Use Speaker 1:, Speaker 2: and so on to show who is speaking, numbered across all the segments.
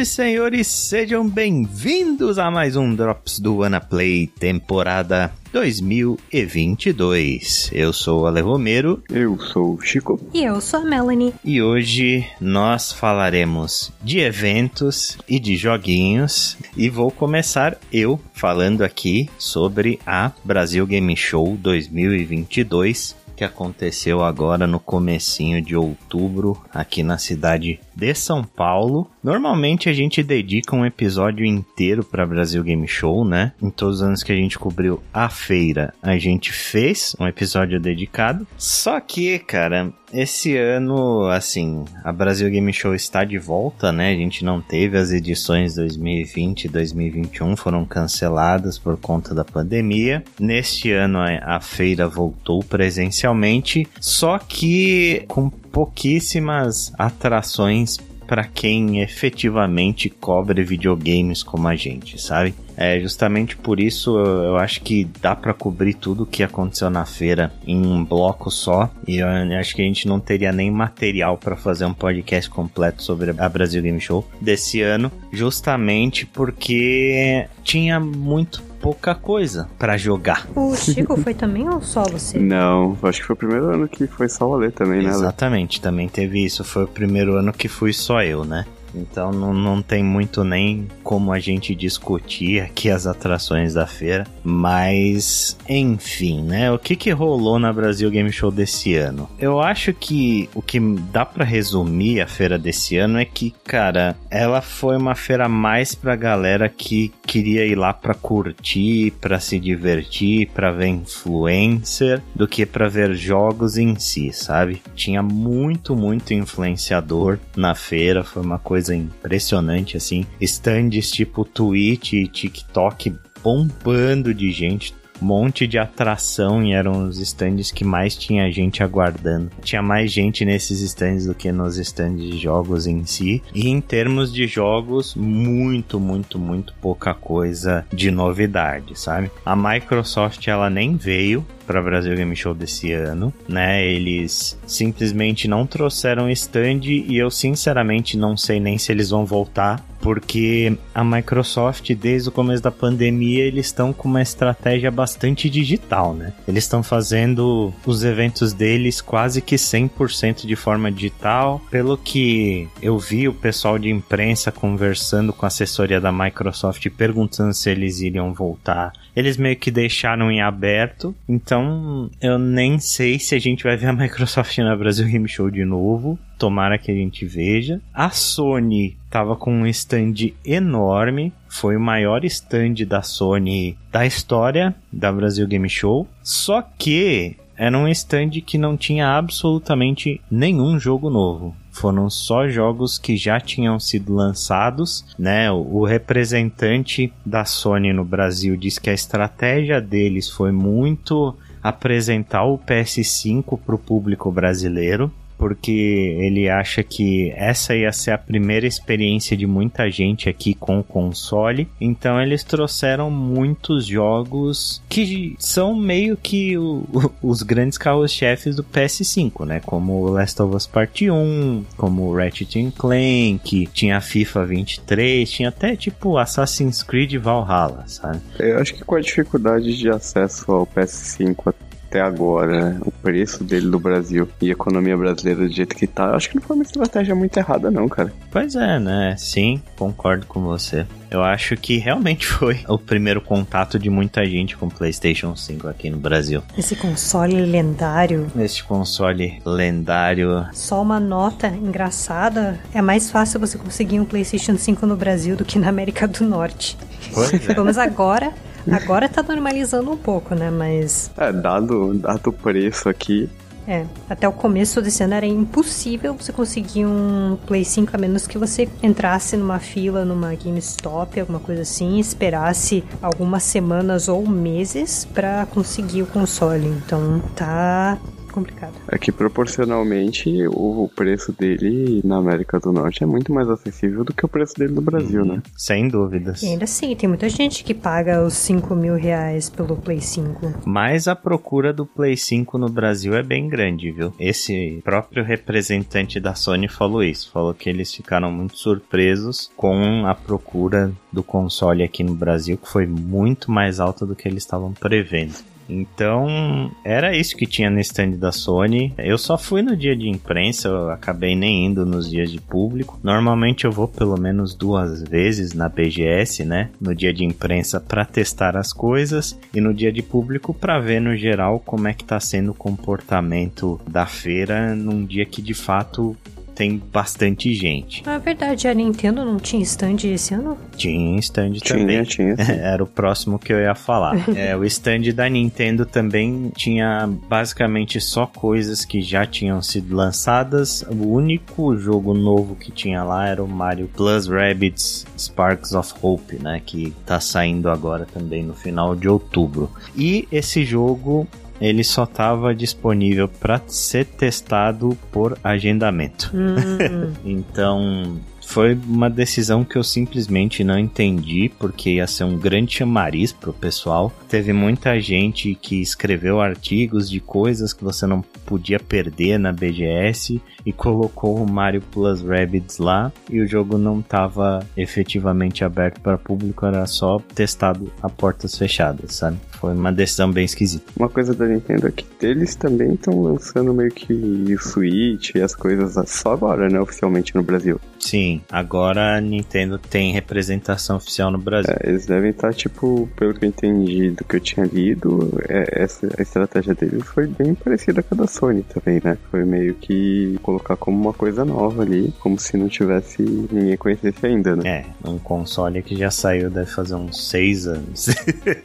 Speaker 1: E senhores, sejam bem-vindos a mais um Drops do Anaplay, temporada 2022. Eu sou o Ale Romero.
Speaker 2: Eu sou o Chico.
Speaker 3: E eu sou a Melanie.
Speaker 1: E hoje nós falaremos de eventos e de joguinhos. E vou começar eu falando aqui sobre a Brasil Game Show 2022 que aconteceu agora no comecinho de outubro aqui na cidade de São Paulo. Normalmente a gente dedica um episódio inteiro para Brasil Game Show, né? Em todos os anos que a gente cobriu a feira, a gente fez um episódio dedicado. Só que, cara, esse ano, assim, a Brasil Game Show está de volta, né? A gente não teve as edições 2020 e 2021, foram canceladas por conta da pandemia. Neste ano a feira voltou presencialmente, só que com pouquíssimas atrações para quem efetivamente cobre videogames como a gente, sabe? É justamente por isso eu acho que dá para cobrir tudo o que aconteceu na feira em um bloco só. E eu acho que a gente não teria nem material para fazer um podcast completo sobre a Brasil Game Show desse ano, justamente porque tinha muito pouca coisa para jogar.
Speaker 3: O Chico foi também ou só você?
Speaker 2: Não, acho que foi o primeiro ano que foi só o Ale também, né?
Speaker 1: Exatamente, também teve isso. Foi o primeiro ano que fui só eu, né? Então não, não tem muito nem como a gente discutir aqui as atrações da feira. Mas, enfim, né? O que, que rolou na Brasil Game Show desse ano? Eu acho que o que dá para resumir a feira desse ano é que, cara, ela foi uma feira mais pra galera que queria ir lá pra curtir, pra se divertir, pra ver influencer, do que pra ver jogos em si, sabe? Tinha muito, muito influenciador na feira, foi uma coisa coisa impressionante, assim. Stands tipo Twitch e TikTok bombando de gente monte de atração e eram os stands que mais tinha gente aguardando. Tinha mais gente nesses stands do que nos stands de jogos em si. E em termos de jogos, muito, muito, muito pouca coisa de novidade, sabe? A Microsoft ela nem veio para Brasil Game Show desse ano, né? Eles simplesmente não trouxeram stand e eu sinceramente não sei nem se eles vão voltar, porque a Microsoft desde o começo da pandemia eles estão com uma estratégia bastante digital, né? Eles estão fazendo os eventos deles quase que 100% de forma digital. Pelo que eu vi o pessoal de imprensa conversando com a assessoria da Microsoft perguntando se eles iriam voltar eles meio que deixaram em aberto. Então, eu nem sei se a gente vai ver a Microsoft na Brasil Game Show de novo. Tomara que a gente veja. A Sony tava com um stand enorme. Foi o maior stand da Sony da história da Brasil Game Show. Só que era um stand que não tinha absolutamente nenhum jogo novo foram só jogos que já tinham sido lançados, né? O representante da Sony no Brasil diz que a estratégia deles foi muito apresentar o PS5 para o público brasileiro porque ele acha que essa ia ser a primeira experiência de muita gente aqui com o console. Então eles trouxeram muitos jogos que são meio que o, os grandes carros-chefes do PS5, né? Como Last of Us Part 1, como Ratchet Clank, tinha FIFA 23, tinha até tipo Assassin's Creed Valhalla, sabe?
Speaker 2: Eu acho que com a dificuldade de acesso ao PS5 até agora, né? o preço dele no Brasil e a economia brasileira do jeito que tá, acho que não foi uma estratégia muito errada, não, cara.
Speaker 1: Pois é, né? Sim, concordo com você. Eu acho que realmente foi o primeiro contato de muita gente com o PlayStation 5 aqui no Brasil.
Speaker 3: Esse console lendário.
Speaker 1: Esse console lendário.
Speaker 3: Só uma nota engraçada: é mais fácil você conseguir um PlayStation 5 no Brasil do que na América do Norte. Pois é. Pelo menos agora Agora tá normalizando um pouco, né? Mas.
Speaker 2: É, dado, dado o preço aqui.
Speaker 3: É, até o começo desse ano era impossível você conseguir um Play 5 a menos que você entrasse numa fila numa GameStop, alguma coisa assim, esperasse algumas semanas ou meses para conseguir o console. Então tá complicado.
Speaker 2: É que proporcionalmente o preço dele na América do Norte é muito mais acessível do que o preço dele no Brasil, né?
Speaker 1: Sem dúvidas.
Speaker 3: E ainda assim, tem muita gente que paga os 5 mil reais pelo Play 5.
Speaker 1: Mas a procura do Play 5 no Brasil é bem grande, viu? Esse próprio representante da Sony falou isso. Falou que eles ficaram muito surpresos com a procura do console aqui no Brasil, que foi muito mais alta do que eles estavam prevendo. Então, era isso que tinha no stand da Sony. Eu só fui no dia de imprensa, eu acabei nem indo nos dias de público. Normalmente eu vou pelo menos duas vezes na BGS, né? No dia de imprensa para testar as coisas e no dia de público para ver no geral como é que tá sendo o comportamento da feira num dia que de fato tem bastante gente.
Speaker 3: Na verdade, a Nintendo não tinha stand esse ano?
Speaker 1: Tinha stand também.
Speaker 2: Tinha, tinha.
Speaker 1: Era o próximo que eu ia falar. é, o stand da Nintendo também tinha basicamente só coisas que já tinham sido lançadas. O único jogo novo que tinha lá era o Mario Plus Rabbids Sparks of Hope, né? Que tá saindo agora também no final de outubro. E esse jogo ele só estava disponível para ser testado por agendamento.
Speaker 3: Hum.
Speaker 1: então, foi uma decisão que eu simplesmente não entendi, porque ia ser um grande chamariz pro pessoal. Teve muita gente que escreveu artigos de coisas que você não podia perder na BGS e colocou o Mario Plus Rabbids lá e o jogo não estava efetivamente aberto para público, era só testado a portas fechadas, sabe? Foi uma decisão bem esquisita.
Speaker 2: Uma coisa da Nintendo é que eles também estão lançando meio que o Switch e as coisas só agora, né, oficialmente no Brasil.
Speaker 1: Sim, agora a Nintendo tem representação oficial no Brasil.
Speaker 2: É, eles devem estar, tipo, pelo que eu entendi do que eu tinha lido, é, essa, a estratégia deles foi bem parecida com a da Sony também, né? Foi meio que colocar como uma coisa nova ali, como se não tivesse ninguém conhecesse ainda, né?
Speaker 1: É, um console que já saiu deve fazer uns seis anos.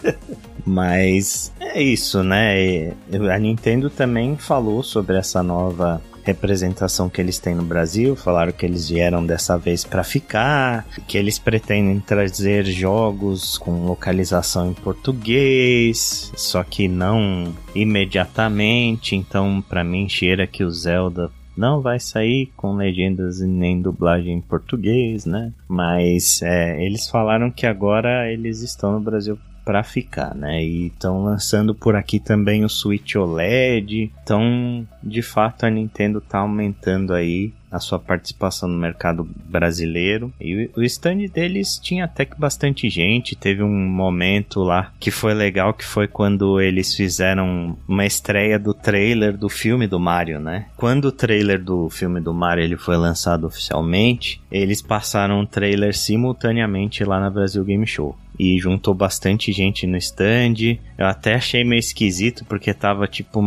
Speaker 1: Mas é isso, né? A Nintendo também falou sobre essa nova representação que eles têm no Brasil, falaram que eles vieram dessa vez para ficar, que eles pretendem trazer jogos com localização em português, só que não imediatamente, então para mim cheira que o Zelda não vai sair com legendas e nem dublagem em português, né? Mas é, eles falaram que agora eles estão no Brasil para ficar, né? E estão lançando por aqui também o Switch OLED. Então, de fato, a Nintendo tá aumentando aí a sua participação no mercado brasileiro. E o stand deles tinha até que bastante gente. Teve um momento lá que foi legal, que foi quando eles fizeram uma estreia do trailer do filme do Mario, né? Quando o trailer do filme do Mario ele foi lançado oficialmente, eles passaram o trailer simultaneamente lá na Brasil Game Show e juntou bastante gente no stand. Eu até achei meio esquisito porque tava tipo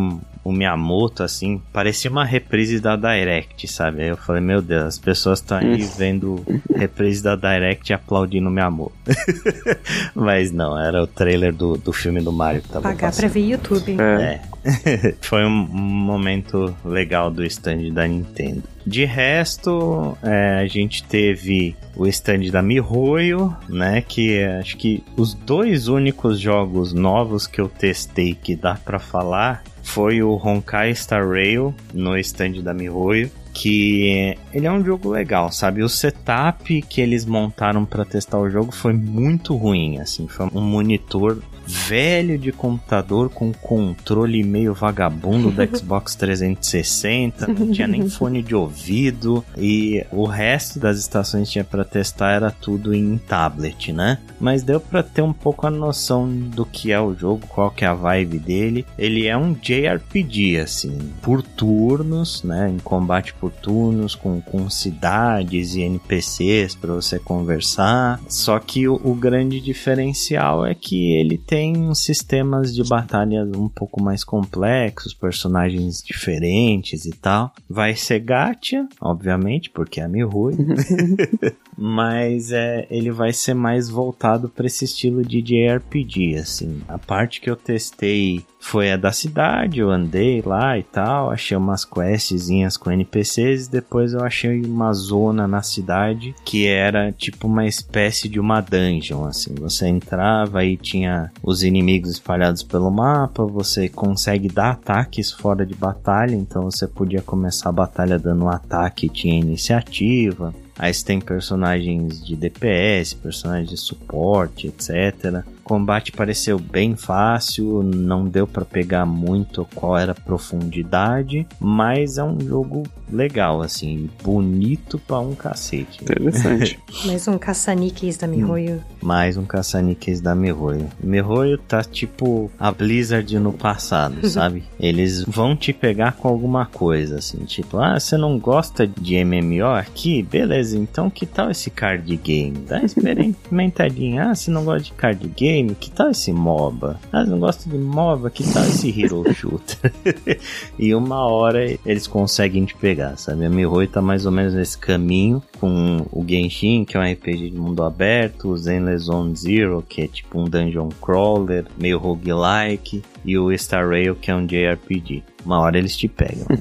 Speaker 1: o Miyamoto assim, parecia uma reprise da Direct, sabe? Aí eu falei, meu Deus, as pessoas estão aí vendo reprise da Direct e aplaudindo o Miyamoto. Mas não, era o trailer do, do filme do Mario que tava
Speaker 3: Pagar
Speaker 1: passando.
Speaker 3: pra ver YouTube.
Speaker 1: É. Foi um momento legal do stand da Nintendo. De resto, é, a gente teve o stand da MiHoYo, né? Que é, acho que os dois únicos jogos novos que eu testei que dá para falar foi o Honkai Star Rail no stand da MiHoYo que ele é um jogo legal, sabe? O setup que eles montaram para testar o jogo foi muito ruim, assim, foi um monitor velho de computador com controle meio vagabundo do Xbox 360, não tinha nem fone de ouvido e o resto das estações que tinha para testar era tudo em tablet, né? Mas deu para ter um pouco a noção do que é o jogo, qual que é a vibe dele. Ele é um JRPG assim, por turnos, né, em combate por turnos com, com cidades e NPCs para você conversar. Só que o, o grande diferencial é que ele tem tem sistemas de batalha um pouco mais complexos, personagens diferentes e tal. Vai ser gacha, obviamente, porque é a Mihui. Mas é, ele vai ser mais voltado para esse estilo de JRPG, assim. A parte que eu testei foi a da cidade, eu andei lá e tal, achei umas questzinhas com NPCs e depois eu achei uma zona na cidade que era tipo uma espécie de uma dungeon, assim. Você entrava e tinha os inimigos espalhados pelo mapa, você consegue dar ataques fora de batalha, então você podia começar a batalha dando um ataque, tinha iniciativa. Aí você tem personagens de DPS, personagens de suporte, etc combate pareceu bem fácil, não deu para pegar muito qual era a profundidade, mas é um jogo legal, assim, bonito pra um cacete.
Speaker 2: Interessante.
Speaker 3: Mais um caça-níqueis da Mihoyo.
Speaker 1: Mais um caça-níqueis da Mihoyo. Mihoyo tá tipo a Blizzard no passado, sabe? Eles vão te pegar com alguma coisa, assim, tipo, ah, você não gosta de MMO aqui? Beleza, então que tal esse card game? Dá uma experimentadinha. Ah, você não gosta de card game? Game, que tal esse MOBA? Ah, não gosto de MOBA, que tal esse Hero Shooter? e uma hora eles conseguem te pegar, sabe? A Mihoy tá mais ou menos nesse caminho, com o Genshin, que é um RPG de mundo aberto, o Zenless Zone Zero, que é tipo um dungeon crawler, meio roguelike, e o Star Rail, que é um JRPG. Uma hora eles te pegam.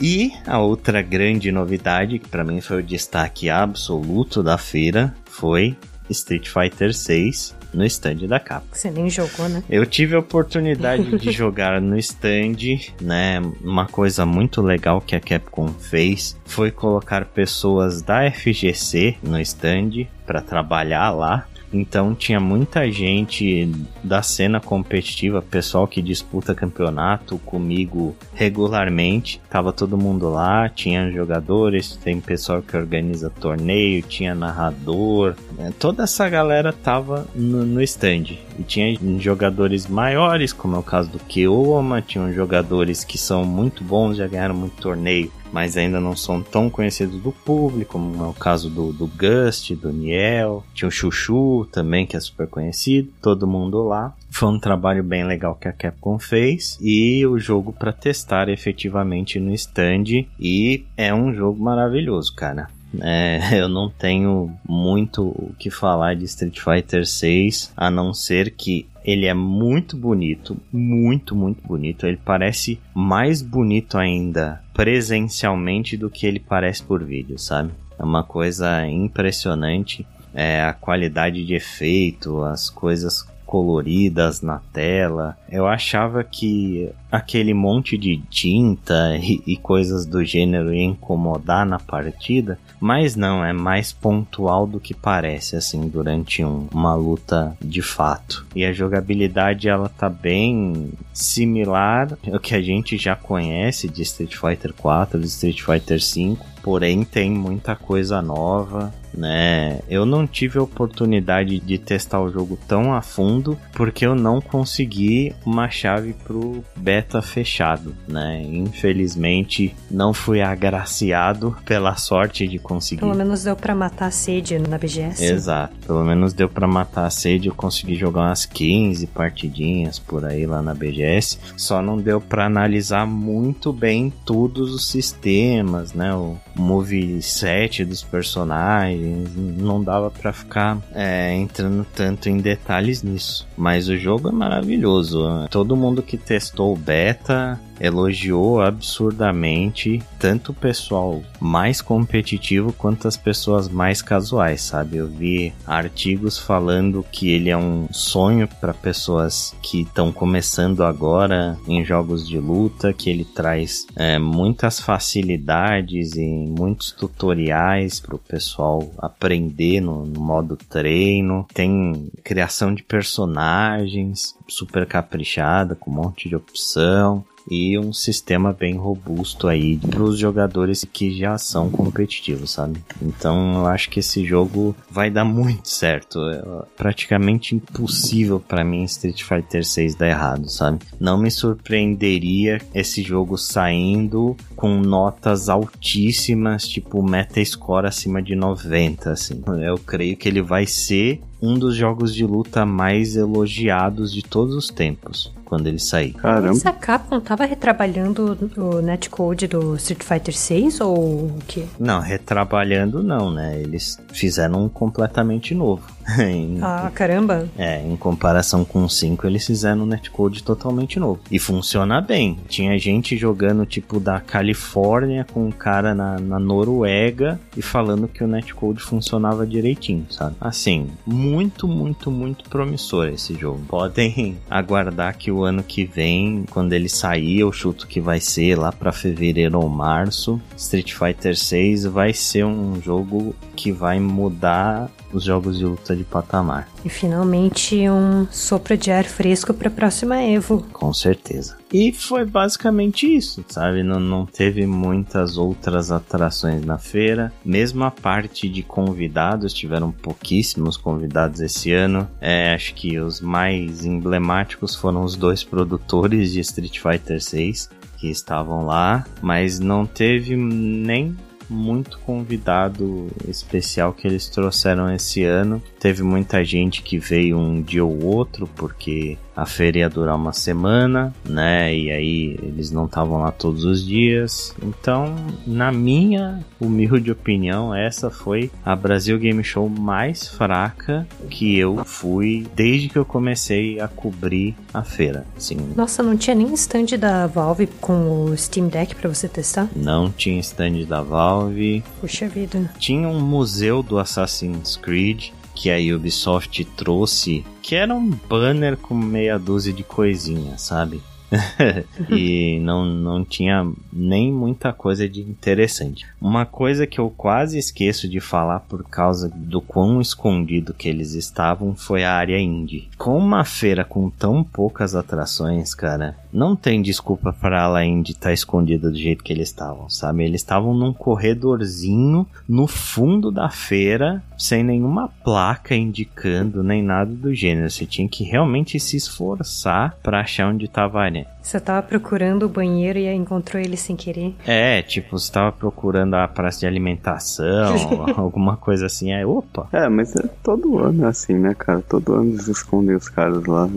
Speaker 1: e a outra grande novidade, que para mim foi o destaque absoluto da feira, foi Street Fighter 6 no stand da Capcom.
Speaker 3: Você nem jogou, né?
Speaker 1: Eu tive a oportunidade de jogar no stand, né? Uma coisa muito legal que a Capcom fez foi colocar pessoas da FGC no stand para trabalhar lá. Então tinha muita gente da cena competitiva, pessoal que disputa campeonato comigo regularmente. Tava todo mundo lá, tinha jogadores, tem pessoal que organiza torneio, tinha narrador. Né? Toda essa galera tava no, no stand. E tinha jogadores maiores, como é o caso do Keoma, tinham jogadores que são muito bons, já ganharam muito torneio mas ainda não são tão conhecidos do público, como é o caso do, do Gust, do Niel, tinha o Chuchu também, que é super conhecido, todo mundo lá. Foi um trabalho bem legal que a Capcom fez e o jogo para testar efetivamente no stand e é um jogo maravilhoso, cara. É, eu não tenho muito o que falar de Street Fighter 6, a não ser que ele é muito bonito, muito, muito bonito. Ele parece mais bonito ainda presencialmente do que ele parece por vídeo, sabe? É uma coisa impressionante. É, a qualidade de efeito, as coisas coloridas na tela. Eu achava que aquele monte de tinta e, e, coisas do gênero ia incomodar na partida, mas não, é mais pontual do que parece, assim, durante um, uma luta de fato. E a jogabilidade, ela tá bem similar ao que a gente já conhece de Street Fighter 4, de Street Fighter 5, porém tem muita coisa nova, né? Eu não tive a oportunidade de testar o jogo tão a fundo porque eu não consegui uma chave pro beta fechado, né? Infelizmente não fui agraciado pela sorte de conseguir.
Speaker 3: Pelo menos deu para matar a sede na BGS.
Speaker 1: Exato, pelo menos deu para matar a sede, eu consegui jogar umas 15 partidinhas por aí lá na BGS. Só não deu para analisar muito bem todos os sistemas, né? O moveset dos personagens, não dava para ficar é, entrando tanto em detalhes nisso. Mas o jogo é maravilhoso. Todo mundo que testou o beta elogiou absurdamente tanto o pessoal mais competitivo quanto as pessoas mais casuais, sabe? Eu vi artigos falando que ele é um sonho para pessoas que estão começando agora em jogos de luta, que ele traz é, muitas facilidades e muitos tutoriais para o pessoal aprender no, no modo treino. Tem criação de personagens super caprichada, com um monte de opção e um sistema bem robusto aí para os jogadores que já são competitivos, sabe? Então eu acho que esse jogo vai dar muito certo. É praticamente impossível para mim Street Fighter 6 dar errado, sabe? Não me surpreenderia esse jogo saindo com notas altíssimas, tipo Metascore acima de 90, assim. Eu creio que ele vai ser um dos jogos de luta mais elogiados de todos os tempos. quando ele sair.
Speaker 3: Caramba. Essa Capcom tava retrabalhando o netcode do Street Fighter 6 ou o quê?
Speaker 1: Não, retrabalhando não, né? Eles fizeram um completamente novo.
Speaker 3: em, ah, caramba!
Speaker 1: É, em comparação com o 5, eles fizeram um netcode totalmente novo. E funciona bem. Tinha gente jogando, tipo, da Califórnia com um cara na, na Noruega e falando que o netcode funcionava direitinho, sabe? Assim, muito, muito, muito promissor esse jogo. Podem aguardar que o ano que vem, quando ele sair, eu chuto que vai ser lá para fevereiro ou março, Street Fighter 6 vai ser um jogo que vai mudar os jogos de luta de patamar.
Speaker 3: E finalmente um sopro de ar fresco para a próxima Evo.
Speaker 1: Com certeza. E foi basicamente isso, sabe? Não, não teve muitas outras atrações na feira. Mesmo a parte de convidados, tiveram pouquíssimos convidados esse ano. É, acho que os mais emblemáticos foram os dois produtores de Street Fighter 6 que estavam lá, mas não teve nem muito convidado especial que eles trouxeram esse ano. Teve muita gente que veio um dia ou outro, porque a feira ia durar uma semana, né? E aí eles não estavam lá todos os dias. Então, na minha humilde opinião, essa foi a Brasil Game Show mais fraca que eu fui desde que eu comecei a cobrir a feira. Sim.
Speaker 3: Nossa, não tinha nem stand da Valve com o Steam Deck para você testar?
Speaker 1: Não tinha stand da Valve.
Speaker 3: Puxa vida.
Speaker 1: Tinha um museu do Assassin's Creed que a Ubisoft trouxe, que era um banner com meia dúzia de coisinhas, sabe? e não, não tinha nem muita coisa de interessante. Uma coisa que eu quase esqueço de falar por causa do quão escondido que eles estavam foi a área indie. Com uma feira com tão poucas atrações, cara, não tem desculpa para a indie estar tá escondida do jeito que eles estavam, sabe? Eles estavam num corredorzinho no fundo da feira, sem nenhuma placa indicando nem nada do gênero. Você tinha que realmente se esforçar para achar onde estava a área
Speaker 3: você tava procurando o banheiro e encontrou ele sem querer?
Speaker 1: É, tipo, você tava procurando a praça de alimentação, alguma coisa assim, aí, opa.
Speaker 2: É, mas é todo ano é assim, né, cara? Todo ano eles escondem os caras lá.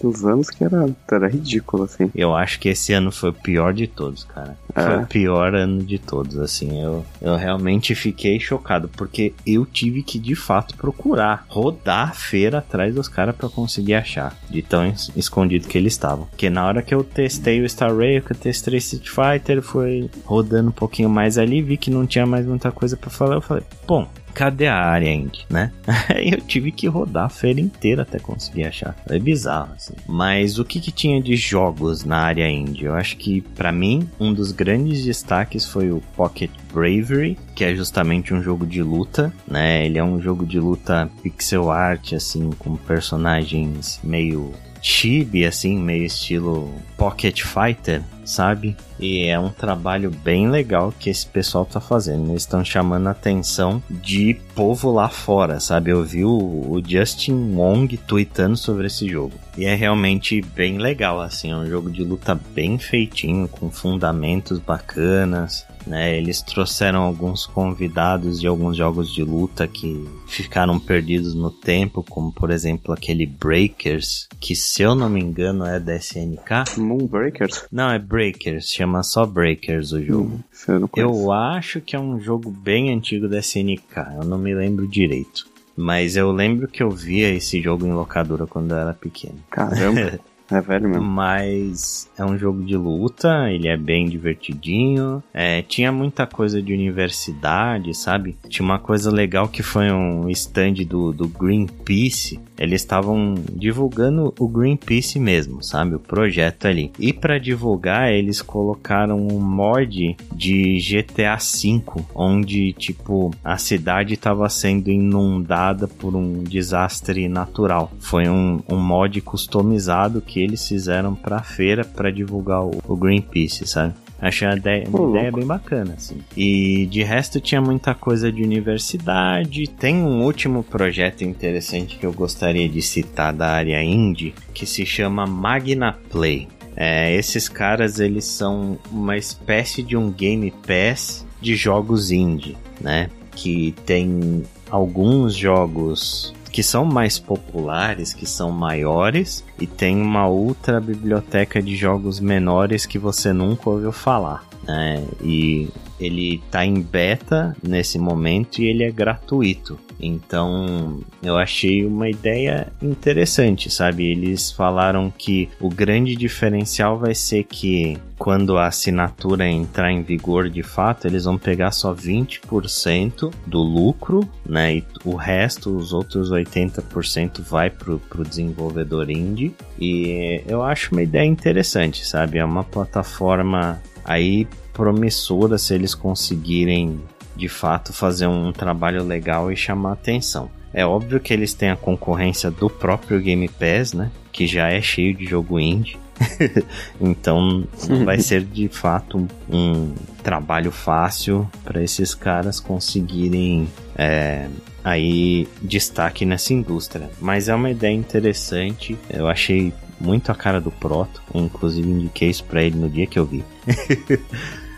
Speaker 2: Dos anos que era, era ridículo, assim.
Speaker 1: Eu acho que esse ano foi o pior de todos, cara. É. Foi o pior ano de todos, assim. Eu, eu realmente fiquei chocado, porque eu tive que, de fato, procurar, rodar a feira atrás dos caras para conseguir achar, de tão escondido que eles estavam. Porque na hora que eu testei o Star Rail, que eu testei Street Fighter, foi rodando um pouquinho mais ali, vi que não tinha mais muita coisa para falar, eu falei, bom, cadê a área indie, né? Aí eu tive que rodar a feira inteira até conseguir achar. É bizarro, assim. Mas o que, que tinha de jogos na área indie? Eu acho que, para mim, um dos grandes destaques foi o Pocket Bravery, que é justamente um jogo de luta, né? Ele é um jogo de luta pixel art, assim, com personagens meio chibi, assim, meio estilo Pocket Fighter, sabe? E é um trabalho bem legal que esse pessoal tá fazendo. Eles estão chamando a atenção de povo lá fora, sabe? Eu vi o, o Justin Wong tweetando sobre esse jogo. E é realmente bem legal, assim. É um jogo de luta bem feitinho, com fundamentos bacanas. Né, eles trouxeram alguns convidados de alguns jogos de luta que ficaram perdidos no tempo, como por exemplo aquele Breakers, que se eu não me engano é da SNK.
Speaker 2: Moonbreakers?
Speaker 1: Não, é Breakers, chama só Breakers o jogo. Hum, eu, eu acho que é um jogo bem antigo da SNK, eu não me lembro direito. Mas eu lembro que eu via esse jogo em locadora quando eu era pequeno.
Speaker 2: Caramba. É velho mesmo.
Speaker 1: Mas é um jogo de luta, ele é bem divertidinho. É, tinha muita coisa de universidade, sabe? Tinha uma coisa legal que foi um stand do, do Greenpeace. Eles estavam divulgando o Greenpeace mesmo, sabe? O projeto ali. E para divulgar, eles colocaram um mod de GTA V, onde, tipo, a cidade estava sendo inundada por um desastre natural. Foi um, um mod customizado que eles fizeram pra feira para divulgar o, o Greenpeace, sabe? Achei uma ideia, uma ideia bem bacana, assim. E de resto tinha muita coisa de universidade. Tem um último projeto interessante que eu gostaria de citar da área indie, que se chama Magna Play. É, esses caras, eles são uma espécie de um Game Pass de jogos indie, né? Que tem alguns jogos que são mais populares, que são maiores, e tem uma outra biblioteca de jogos menores que você nunca ouviu falar. Né? E ele tá em beta nesse momento e ele é gratuito. Então, eu achei uma ideia interessante, sabe? Eles falaram que o grande diferencial vai ser que quando a assinatura entrar em vigor de fato, eles vão pegar só 20% do lucro, né? E o resto, os outros 80% vai pro, pro desenvolvedor indie. E eu acho uma ideia interessante, sabe? É uma plataforma aí promissora se eles conseguirem de fato fazer um trabalho legal e chamar atenção. É óbvio que eles têm a concorrência do próprio Game Pass, né? Que já é cheio de jogo indie. então vai ser de fato um trabalho fácil para esses caras conseguirem é, aí destaque nessa indústria. Mas é uma ideia interessante. Eu achei muito a cara do Proto. inclusive indiquei isso para ele no dia que eu vi.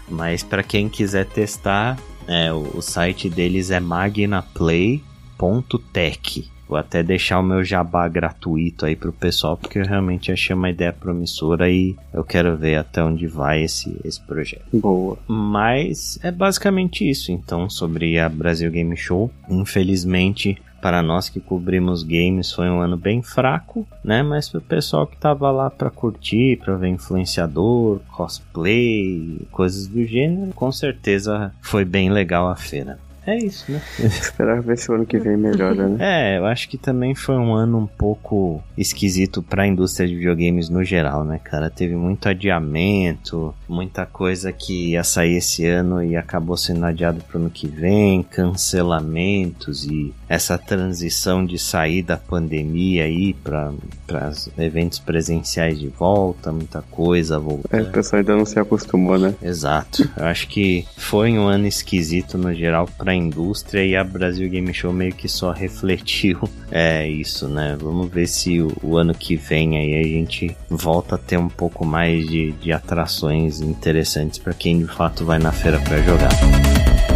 Speaker 1: Mas para quem quiser testar, é, o, o site deles é magnaplay.tech. Vou até deixar o meu jabá gratuito aí pro pessoal, porque eu realmente achei uma ideia promissora e eu quero ver até onde vai esse, esse projeto.
Speaker 2: Boa.
Speaker 1: Mas é basicamente isso, então, sobre a Brasil Game Show. Infelizmente, para nós que cobrimos games foi um ano bem fraco, né? Mas para o pessoal que tava lá para curtir, para ver influenciador, cosplay, coisas do gênero, com certeza foi bem legal a feira. É isso, né?
Speaker 2: Esperar ver se o ano que vem melhora, né?
Speaker 1: É, eu acho que também foi um ano um pouco esquisito para a indústria de videogames no geral, né, cara? Teve muito adiamento, muita coisa que ia sair esse ano e acabou sendo adiado para o ano que vem, cancelamentos e essa transição de sair da pandemia aí para eventos presenciais de volta, muita coisa voltando.
Speaker 2: É, o pessoal ainda não se acostumou, né?
Speaker 1: Exato. Eu acho que foi um ano esquisito no geral para a indústria e a Brasil Game Show meio que só refletiu é isso, né? Vamos ver se o, o ano que vem aí a gente volta a ter um pouco mais de, de atrações interessantes para quem de fato vai na feira para jogar.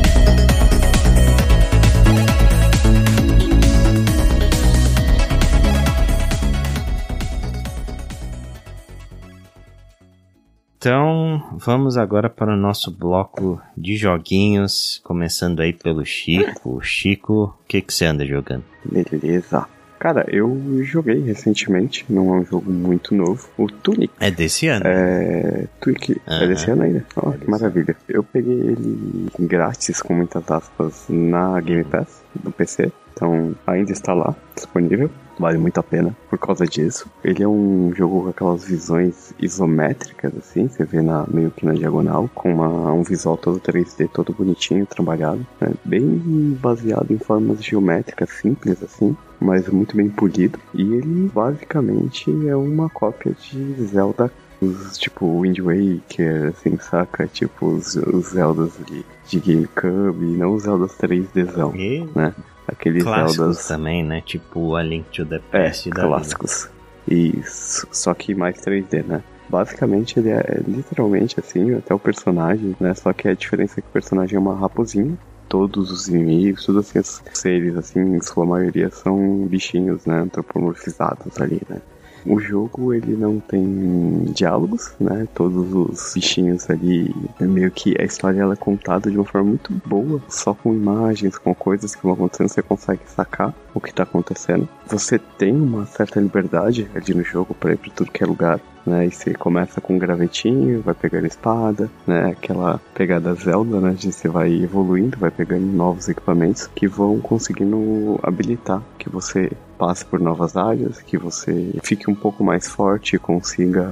Speaker 1: Então, vamos agora para o nosso bloco de joguinhos, começando aí pelo Chico. Chico, o que, que você anda jogando?
Speaker 2: Beleza. Cara, eu joguei recentemente, não é um jogo muito novo, o Tunic.
Speaker 1: É desse ano?
Speaker 2: É. Tunic. Uhum. É desse ano ainda. Oh, que maravilha. Eu peguei ele grátis, com muitas aspas, na Game Pass do PC. Então ainda está lá, disponível. Vale muito a pena por causa disso. Ele é um jogo com aquelas visões isométricas, assim, você vê na, meio que na diagonal, com uma, um visual todo 3D, todo bonitinho, trabalhado. Né? Bem baseado em formas geométricas simples, assim, mas muito bem polido. E ele basicamente é uma cópia de Zelda os tipo Wind Waker, assim, saca? Tipo os, os Zeldas de, de GameCube, não os Zeldas 3Dzão, e? né?
Speaker 1: Aqueles clássicos Zeldas... também, né? Tipo A Link to the Past
Speaker 2: é, da clássicos. Isso, só que mais 3D, né? Basicamente ele é literalmente assim, até o personagem, né? Só que a diferença é que o personagem é uma raposinha. Todos os inimigos, todos assim, os seres, assim, em sua maioria são bichinhos, né? Antropomorfizados ali, né? O jogo ele não tem diálogos, né? Todos os bichinhos ali, meio que a história ela é contada de uma forma muito boa, só com imagens, com coisas que vão acontecendo, você consegue sacar o que tá acontecendo. Você tem uma certa liberdade ali no jogo para ir para tudo que é lugar né? E você começa com um gravetinho, vai pegando espada, né? Aquela pegada Zelda, né? De você vai evoluindo, vai pegando novos equipamentos que vão conseguindo habilitar que você passe por novas áreas, que você fique um pouco mais forte e consiga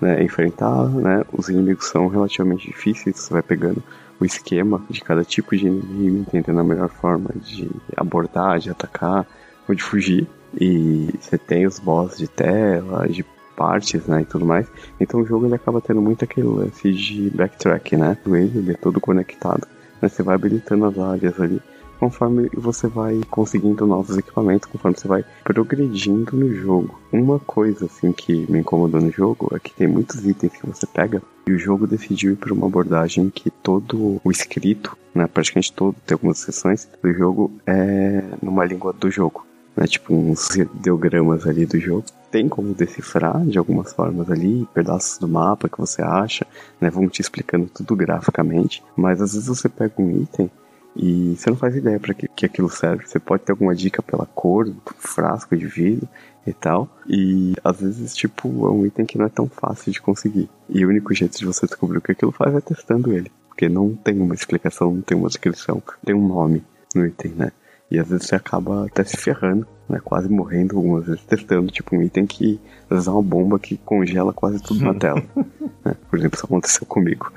Speaker 2: né, enfrentar, né? Os inimigos são relativamente difíceis, você vai pegando o esquema de cada tipo de inimigo, entendendo a melhor forma de abordar, de atacar ou de fugir. E você tem os boss de tela, de partes, né, e tudo mais. Então o jogo ele acaba tendo muito aquele lance de backtrack, né? Ele, é todo conectado. Você vai habilitando as áreas ali conforme você vai conseguindo novos equipamentos, conforme você vai progredindo no jogo. Uma coisa assim que me incomodou no jogo é que tem muitos itens que você pega e o jogo decidiu ir para uma abordagem que todo o escrito, né, praticamente todo, tem algumas sessões do jogo é numa língua do jogo né? Tipo uns ideogramas ali do jogo. Tem como decifrar de algumas formas ali, pedaços do mapa que você acha, né? Vão te explicando tudo graficamente. Mas às vezes você pega um item e você não faz ideia para que, que aquilo serve. Você pode ter alguma dica pela cor do frasco de vidro e tal. E às vezes, tipo, é um item que não é tão fácil de conseguir. E o único jeito de você descobrir o que aquilo faz é testando ele. Porque não tem uma explicação, não tem uma descrição, tem um nome no item, né? E às vezes você acaba até se ferrando, né? Quase morrendo algumas vezes testando, tipo, um item que às vezes é uma bomba que congela quase tudo na tela. né? Por exemplo, isso aconteceu comigo.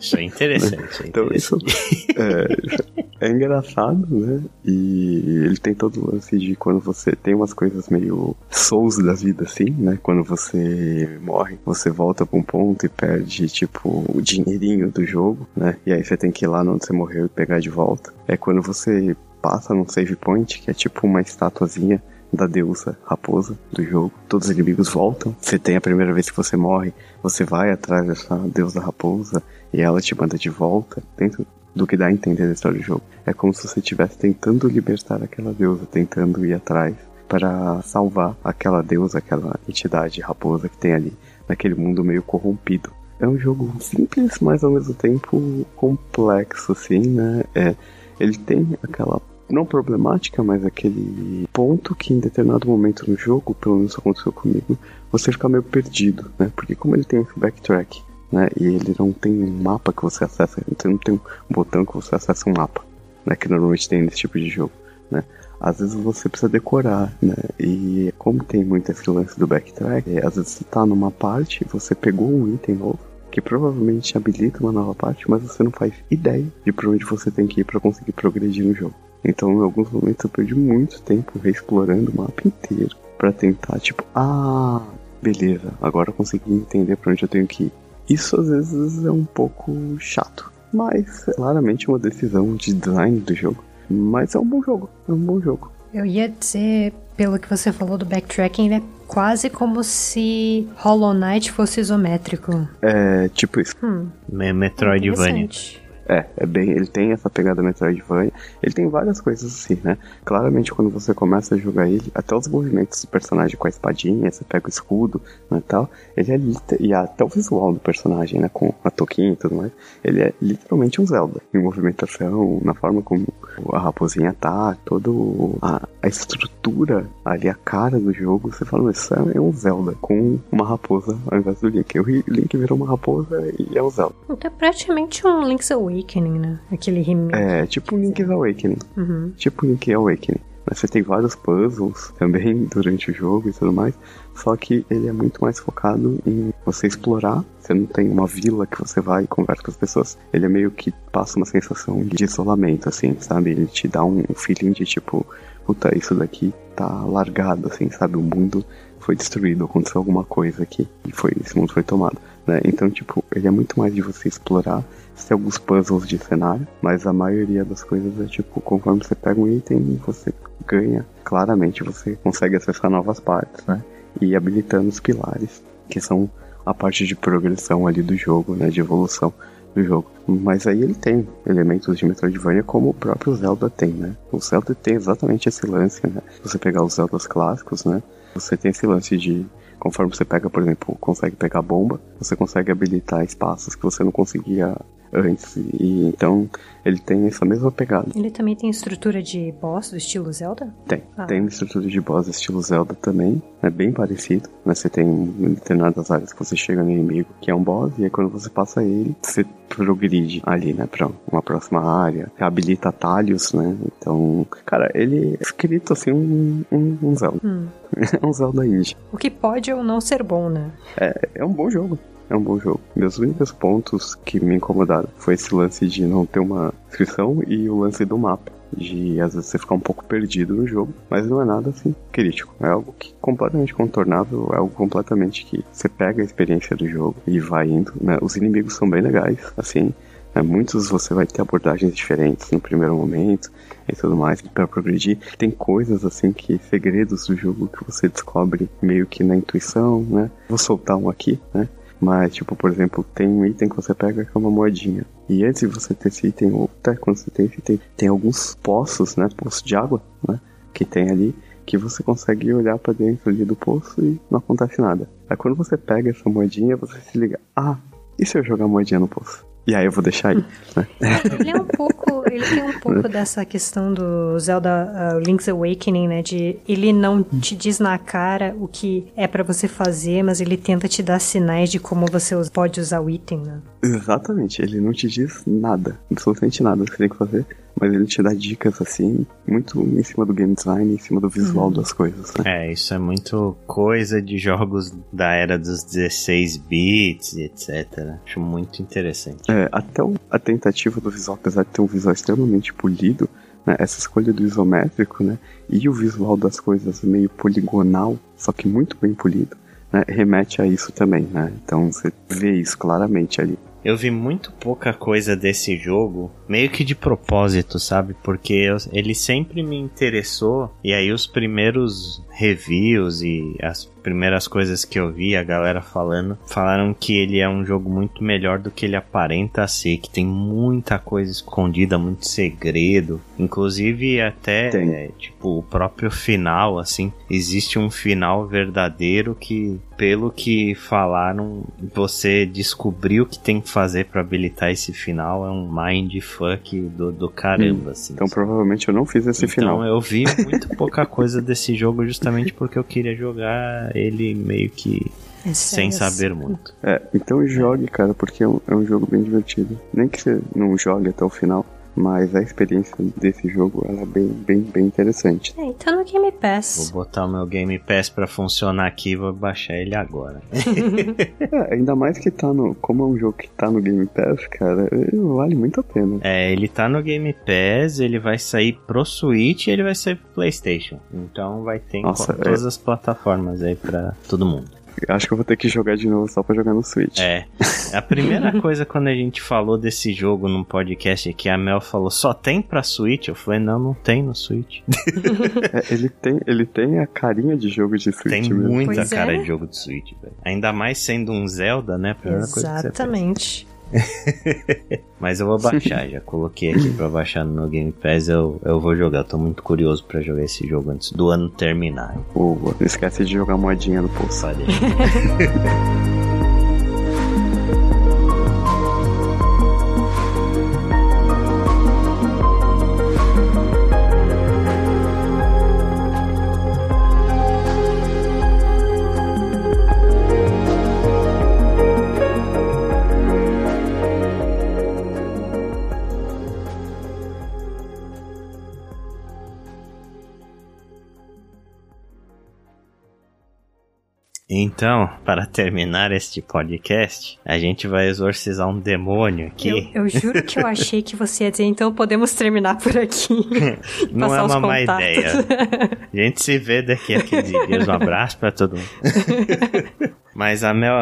Speaker 1: Isso é interessante. É
Speaker 2: então isso é, é, engraçado, né? E ele tem todo o lance de quando você tem umas coisas meio souls da vida, assim, né? Quando você morre, você volta pra um ponto e perde, tipo, o dinheirinho do jogo, né? E aí você tem que ir lá onde você morreu e pegar de volta. É quando você passa num save point, que é tipo uma estatuazinha da deusa raposa do jogo. Todos os inimigos voltam. Você tem a primeira vez que você morre, você vai atrás dessa deusa raposa e ela te manda de volta dentro do que dá a entender da história do jogo. É como se você estivesse tentando libertar aquela deusa, tentando ir atrás para salvar aquela deusa, aquela entidade raposa que tem ali naquele mundo meio corrompido. É um jogo simples, mas ao mesmo tempo complexo, assim, né? É, ele tem aquela não problemática, mas aquele ponto que em determinado momento no jogo, pelo menos aconteceu comigo, você fica meio perdido, né? Porque como ele tem esse backtrack, né? E ele não tem um mapa que você acessa, você não tem um botão que você acessa um mapa, né? Que normalmente tem nesse tipo de jogo, né? Às vezes você precisa decorar, né? E como tem muito esse lance do backtrack, é, às vezes você tá numa parte, você pegou um item novo, que provavelmente habilita uma nova parte, mas você não faz ideia de para onde você tem que ir para conseguir progredir no jogo. Então, em alguns momentos eu perdi muito tempo reexplorando o mapa inteiro para tentar, tipo, ah, beleza, agora eu consegui entender para onde eu tenho que ir. Isso às vezes é um pouco chato, mas é claramente uma decisão de design do jogo. Mas é um bom jogo, é um bom jogo.
Speaker 3: Eu ia dizer, pelo que você falou do backtracking, é quase como se Hollow Knight fosse isométrico.
Speaker 2: É, tipo isso.
Speaker 1: Hum, Metroidvania.
Speaker 2: É, é bem, ele tem essa pegada Metroidvania. Ele tem várias coisas assim, né? Claramente quando você começa a jogar ele, até os movimentos do personagem com a espadinha, você pega o escudo, né, tal, ele é e até o visual do personagem, né, com a toquinha e tudo mais, ele é literalmente um Zelda. Em movimentação, na forma como a raposinha tá, toda a, a estrutura ali, a cara do jogo, você fala, isso é um Zelda com uma raposa ao invés do Link. O Link virou uma raposa e é um Zelda.
Speaker 3: Então é praticamente um Link's Awakening Awakening, né? Aquele remake.
Speaker 2: É, tipo Link's Awakening. Uhum. Tipo Link's Awakening. Mas você tem vários puzzles também durante o jogo e tudo mais. Só que ele é muito mais focado em você explorar. Você não tem uma vila que você vai e conversa com as pessoas. Ele é meio que passa uma sensação de isolamento, assim, sabe? Ele te dá um feeling de tipo, puta, isso daqui tá largado, assim, sabe? O mundo foi destruído, aconteceu alguma coisa aqui e foi, esse mundo foi tomado. Né? Então, tipo, ele é muito mais de você explorar tem alguns puzzles de cenário, mas a maioria das coisas é tipo, conforme você pega um item, você ganha. Claramente você consegue acessar novas partes, né? E habilitando os pilares, que são a parte de progressão ali do jogo, né? De evolução do jogo. Mas aí ele tem elementos de Metroidvania como o próprio Zelda tem, né? O Zelda tem exatamente esse lance, né? Você pegar os Zeldas clássicos, né? Você tem esse lance de conforme você pega, por exemplo, consegue pegar bomba, você consegue habilitar espaços que você não conseguia antes. E então ele tem essa mesma pegada.
Speaker 3: Ele também tem estrutura de boss do estilo Zelda?
Speaker 2: Tem. Ah. Tem estrutura de boss do estilo Zelda também. É bem parecido. Né? Você tem determinadas áreas que você chega no inimigo, que é um boss, e aí quando você passa ele, você progride ali, né? Pra uma próxima área. Habilita atalhos, né? Então, cara, ele é escrito assim um, um, um Zelda. Hum. é um Zelda indie.
Speaker 3: O que pode ou não ser bom, né?
Speaker 2: É, é um bom jogo é um bom jogo. Meus únicos pontos que me incomodaram foi esse lance de não ter uma inscrição e o lance do mapa. De às vezes você ficar um pouco perdido no jogo, mas não é nada assim crítico. É algo que completamente contornável, é algo completamente que você pega a experiência do jogo e vai indo. Né? Os inimigos são bem legais, assim. Né? Muitos você vai ter abordagens diferentes no primeiro momento e tudo mais para progredir. Tem coisas assim que segredos do jogo que você descobre meio que na intuição, né? Vou soltar um aqui, né? Mas, tipo, por exemplo, tem um item que você pega que é uma moedinha. E antes de você ter esse item, ou até quando você tem esse item, tem alguns poços, né? Poços de água, né? Que tem ali. que você consegue olhar para dentro ali do poço e não acontece nada. Aí quando você pega essa moedinha, você se liga, ah, e se eu jogar moedinha no poço? E aí eu vou deixar aí. Né?
Speaker 3: Ele é um pouco. Ele tem um pouco dessa questão do Zelda uh, Link's Awakening, né? De ele não te diz na cara o que é para você fazer, mas ele tenta te dar sinais de como você pode usar o item, né?
Speaker 2: Exatamente, ele não te diz nada, absolutamente nada que você tem que fazer mas ele te dá dicas assim, muito em cima do game design, em cima do visual uhum. das coisas.
Speaker 1: Né? É, isso é muito coisa de jogos da era dos 16 bits e etc. Acho muito interessante.
Speaker 2: É, até o, a tentativa do visual, apesar de ter um visual extremamente polido, né, essa escolha do isométrico, né, e o visual das coisas meio poligonal, só que muito bem polido, né, remete a isso também, né? Então você vê isso claramente ali.
Speaker 1: Eu vi muito pouca coisa desse jogo, meio que de propósito, sabe? Porque eu, ele sempre me interessou, e aí os primeiros reviews e as primeiras coisas que eu vi a galera falando, falaram que ele é um jogo muito melhor do que ele aparenta ser, que tem muita coisa escondida, muito segredo, inclusive até é, tipo o próprio final, assim, existe um final verdadeiro que pelo que falaram, você descobriu o que tem que fazer para habilitar esse final é um mindfuck do, do caramba, hum, assim.
Speaker 2: Então provavelmente eu não fiz esse
Speaker 1: então,
Speaker 2: final.
Speaker 1: Então eu vi muito pouca coisa desse jogo justamente porque eu queria jogar ele meio que é sem saber muito.
Speaker 2: É, então jogue, cara, porque é um, é um jogo bem divertido. Nem que você não jogue até o final, mas a experiência desse jogo ela é bem, bem, bem interessante.
Speaker 3: É, tá no Game Pass.
Speaker 1: Vou botar o meu Game Pass pra funcionar aqui e vou baixar ele agora.
Speaker 2: é, ainda mais que tá no. Como é um jogo que tá no Game Pass, cara, vale muito a pena.
Speaker 1: É, ele tá no Game Pass, ele vai sair pro Switch e ele vai sair pro PlayStation. Então vai ter Nossa, em todas é... as plataformas aí pra todo mundo.
Speaker 2: Acho que eu vou ter que jogar de novo só pra jogar no Switch.
Speaker 1: É. A primeira coisa quando a gente falou desse jogo num podcast que a Mel falou só tem pra Switch, eu falei, não, não tem no Switch.
Speaker 2: é, ele, tem, ele tem a carinha de jogo de Switch.
Speaker 1: Tem
Speaker 2: mesmo.
Speaker 1: muita pois cara é. de jogo de Switch, velho. Ainda mais sendo um Zelda, né?
Speaker 3: Exatamente.
Speaker 1: Mas eu vou baixar, já coloquei aqui pra baixar no Game Pass. Eu, eu vou jogar, tô muito curioso pra jogar esse jogo antes do ano terminar.
Speaker 2: Não esquece de jogar moedinha no pulso.
Speaker 1: Então, para terminar este podcast, a gente vai exorcizar um demônio aqui.
Speaker 3: Eu, eu juro que eu achei que você ia dizer, então podemos terminar por aqui.
Speaker 1: Não é uma má ideia. A gente se vê daqui a 15 dias. Um abraço para todo mundo. Mas a Mel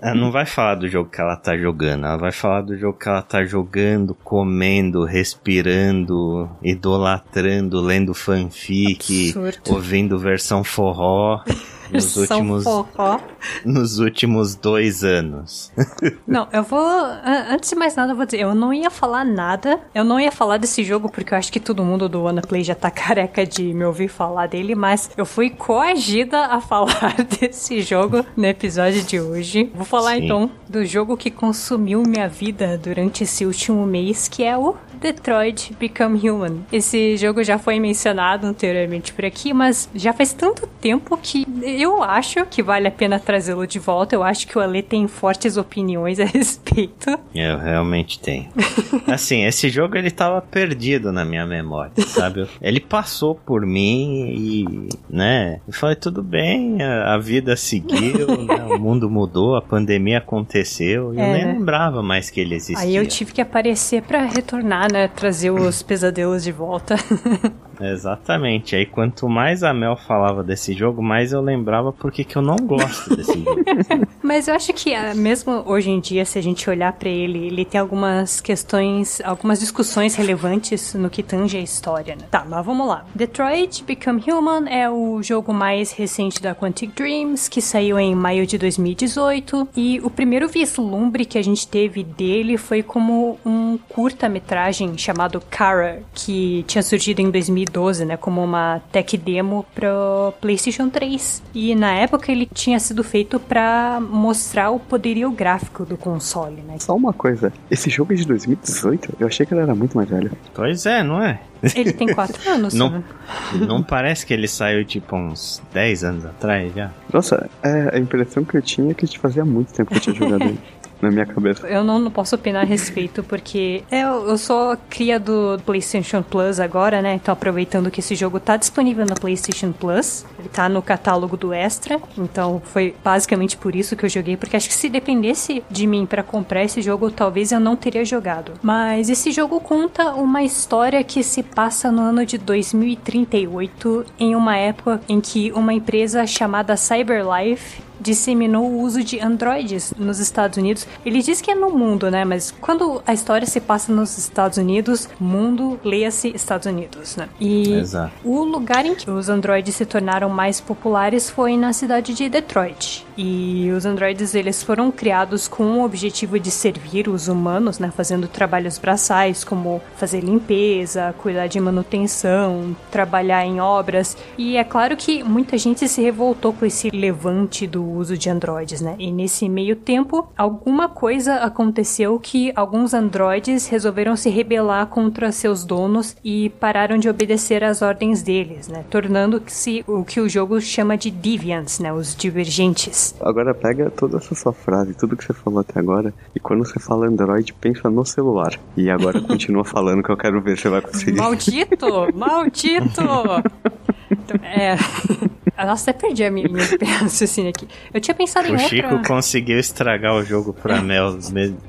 Speaker 1: ela não vai falar do jogo que ela tá jogando, ela vai falar do jogo que ela tá jogando, comendo, respirando, idolatrando, lendo fanfic, Absurdo. ouvindo versão forró nos últimos forró. nos últimos dois anos.
Speaker 3: não, eu vou antes de mais nada eu vou dizer, eu não ia falar nada, eu não ia falar desse jogo porque eu acho que todo mundo do Play já tá careca de me ouvir falar dele, mas eu fui coagida a falar desse jogo no episódio de hoje. Vou falar Sim. então do jogo que consumiu minha vida durante esse último mês, que é o Detroit Become Human. Esse jogo já foi mencionado anteriormente por aqui, mas já faz tanto tempo que eu acho que vale a pena trazê-lo de volta. Eu acho que o Ale tem fortes opiniões a respeito.
Speaker 1: Eu realmente tenho. assim, esse jogo ele tava perdido na minha memória, sabe? Ele passou por mim e, né, eu falei, tudo bem, a, a vida seguiu, né, o mundo mudou, a pandemia aconteceu, e é. eu nem lembrava mais que ele existia.
Speaker 3: Aí eu tive que aparecer para retornar né? Trazer os pesadelos de volta.
Speaker 1: Exatamente. Aí quanto mais a Mel falava desse jogo, mais eu lembrava porque que eu não gosto desse jogo.
Speaker 3: Mas eu acho que ah, mesmo hoje em dia, se a gente olhar para ele, ele tem algumas questões, algumas discussões relevantes no que tange a história, né? Tá, mas vamos lá. Detroit Become Human é o jogo mais recente da Quantic Dreams, que saiu em maio de 2018, e o primeiro vislumbre que a gente teve dele foi como um curta-metragem personagem chamado Kara, que tinha surgido em 2012, né, como uma tech demo pro PlayStation 3. E na época ele tinha sido feito para mostrar o poderio gráfico do console, né?
Speaker 2: Só uma coisa, esse jogo é de 2018? Eu achei que ele era muito mais velho.
Speaker 1: Pois é, não é?
Speaker 3: Ele tem 4 anos,
Speaker 1: Não,
Speaker 3: né?
Speaker 1: não parece que ele saiu tipo uns 10 anos atrás já?
Speaker 2: Nossa, é, a impressão que eu tinha é que fazia muito tempo que eu tinha jogado ele. Na minha cabeça.
Speaker 3: Eu não, não posso opinar a respeito, porque eu, eu sou cria do PlayStation Plus agora, né? Então, aproveitando que esse jogo tá disponível na PlayStation Plus, ele tá no catálogo do Extra, então foi basicamente por isso que eu joguei, porque acho que se dependesse de mim para comprar esse jogo, talvez eu não teria jogado. Mas esse jogo conta uma história que se passa no ano de 2038, em uma época em que uma empresa chamada CyberLife disseminou o uso de androides nos Estados Unidos. Ele diz que é no mundo, né? Mas quando a história se passa nos Estados Unidos, mundo, leia-se Estados Unidos, né? E
Speaker 1: Exato.
Speaker 3: o lugar em que os androides se tornaram mais populares foi na cidade de Detroit. E os androides eles foram criados com o objetivo de servir os humanos, né, fazendo trabalhos braçais como fazer limpeza, cuidar de manutenção, trabalhar em obras. E é claro que muita gente se revoltou com esse levante do uso de androides, né? E nesse meio tempo, alguma coisa aconteceu que alguns androides resolveram se rebelar contra seus donos e pararam de obedecer às ordens deles, né? Tornando-se o que o jogo chama de deviants, né? Os divergentes.
Speaker 2: Agora pega toda essa sua frase, tudo que você falou até agora, e quando você fala Android, pensa no celular. E agora continua falando que eu quero ver se você vai conseguir.
Speaker 3: Maldito! Maldito! É. Nossa, até perdi a minha, minha raciocínio aqui. Eu tinha pensado em
Speaker 1: O
Speaker 3: outra...
Speaker 1: Chico conseguiu estragar o jogo pra Mel.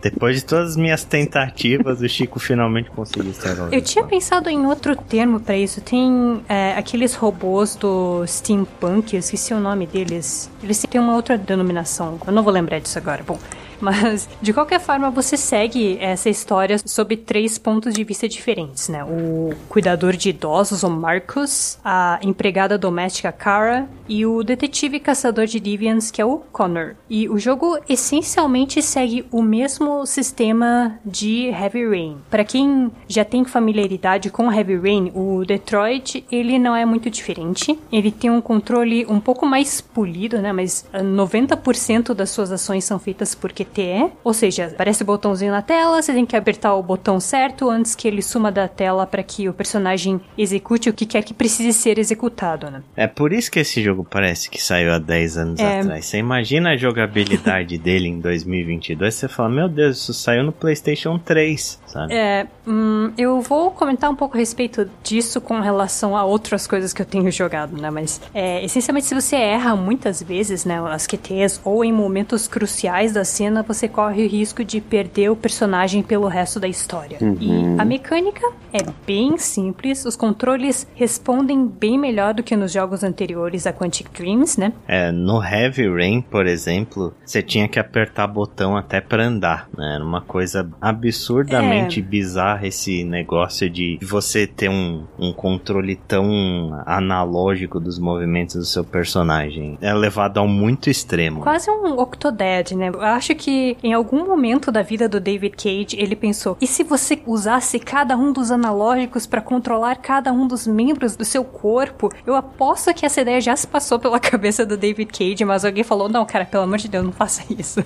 Speaker 1: Depois de todas as minhas tentativas, o Chico finalmente conseguiu estragar o jogo.
Speaker 3: Eu tinha pensado em outro termo pra isso. Tem é, aqueles robôs do steampunk, eu esqueci o nome deles. Eles têm uma outra denominação. Eu não vou lembrar disso agora. Bom, mas, de qualquer forma, você segue essa história sob três pontos de vista diferentes, né? O cuidador de idosos, o Marcus, a empregada doméstica Kara e o detetive caçador de Deviants, que é o Connor. E o jogo essencialmente segue o mesmo sistema de Heavy Rain. Para quem já tem familiaridade com Heavy Rain, o Detroit, ele não é muito diferente. Ele tem um controle um pouco mais polido, né? Mas ah, 90% das suas ações são feitas por QTE, ou seja, aparece o botãozinho na tela, você tem que apertar o botão certo antes que ele suma da tela para que o personagem execute o que quer que precise ser executado, né?
Speaker 1: É por isso que esse jogo parece que saiu há 10 anos
Speaker 3: É.
Speaker 1: atrás. Você imagina a jogabilidade dele em 2022, você fala, meu Deus, isso saiu no PlayStation 3, sabe?
Speaker 3: É, hum, eu vou comentar um pouco a respeito disso com relação a outras coisas que eu tenho jogado, né? Mas, é, essencialmente, se você erra muitas vezes, né, as QTs, ou em momentos cruciais da cena, você corre o risco de perder o personagem pelo resto da história. E a mecânica é bem simples, os controles respondem bem melhor do que nos jogos anteriores a Quantic Dreams, né?
Speaker 1: É, no Heavy Rain, por exemplo, você tinha que apertar botão até pra andar, né? Era uma coisa absurdamente
Speaker 3: É.
Speaker 1: bizarra esse negócio de você ter um, um controle tão analógico dos movimentos do seu personagem. É levado ao muito extremo.
Speaker 3: Quase um Octodad, né? Eu acho que em algum momento da vida do David Cage, ele pensou: e se você usasse cada um dos analógicos pra controlar cada um dos membros do seu corpo? Eu aposto que essa ideia já se passou pela cabeça do David Cage, mas alguém falou: não, cara, pelo amor de Deus, não faça isso.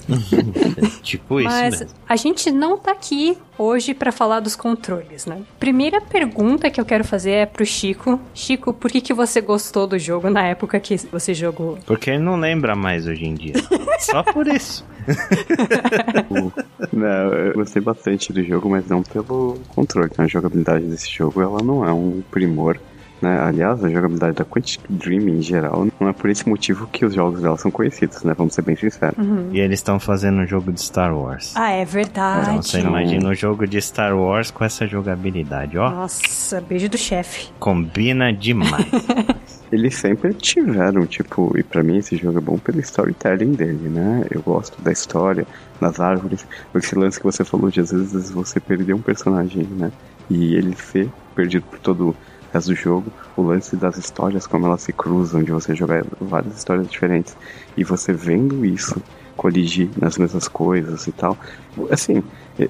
Speaker 1: tipo isso
Speaker 3: Mas
Speaker 1: mesmo.
Speaker 3: a gente não tá aqui hoje pra falar dos controles, né? Primeira pergunta que eu quero fazer é pro Chico. Chico, por que, que você gostou do jogo na época que você jogou?
Speaker 1: Porque ele não lembra mais hoje em dia. Só por isso.
Speaker 2: Não, eu gostei bastante do jogo, mas não pelo controle. A jogabilidade desse jogo ela não é um primor. Né? Aliás, a jogabilidade da Quantic Dream em geral não é por esse motivo que os jogos dela são conhecidos, né? Vamos ser bem sinceros.
Speaker 1: E eles estão fazendo um jogo de Star Wars.
Speaker 3: Ah, é
Speaker 1: Então
Speaker 3: verdade.
Speaker 1: você imagina o jogo de Star Wars com essa jogabilidade, ó.
Speaker 3: Nossa, beijo do chefe.
Speaker 1: Combina demais.
Speaker 2: Eles sempre tiveram, tipo, e pra mim esse jogo é bom pelo storytelling dele, né? Eu gosto da história, das árvores, esse lance que você falou de às vezes você perder um personagem, né? E ele ser perdido por todo resto do jogo, o lance das histórias, como elas se cruzam, de você jogar várias histórias diferentes, e você vendo isso coligir nas mesmas coisas e tal. Assim,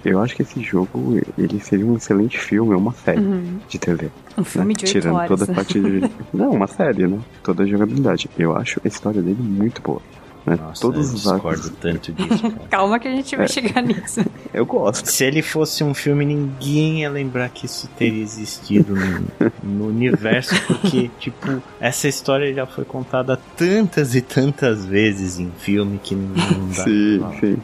Speaker 2: Eu acho que esse jogo, ele seria um excelente filme, uma série uhum. de TV.
Speaker 3: Um filme
Speaker 2: né?
Speaker 3: de
Speaker 2: Tirando
Speaker 3: horas.
Speaker 2: toda a parte de... Não, uma série, né? Toda a jogabilidade. Eu acho a história dele muito boa. Né?
Speaker 1: Nossa,
Speaker 2: Todos
Speaker 1: eu
Speaker 2: os
Speaker 1: discordo
Speaker 2: arcos.
Speaker 1: tanto disso. Cara.
Speaker 3: Calma que a gente vai
Speaker 2: É.
Speaker 3: chegar nisso.
Speaker 2: Eu gosto.
Speaker 1: Se ele fosse um filme, ninguém ia lembrar que isso teria existido no, no universo, porque, tipo, essa história já foi contada tantas e tantas vezes em filme que não, não dá.
Speaker 2: Sim,
Speaker 1: pra falar.
Speaker 2: sim.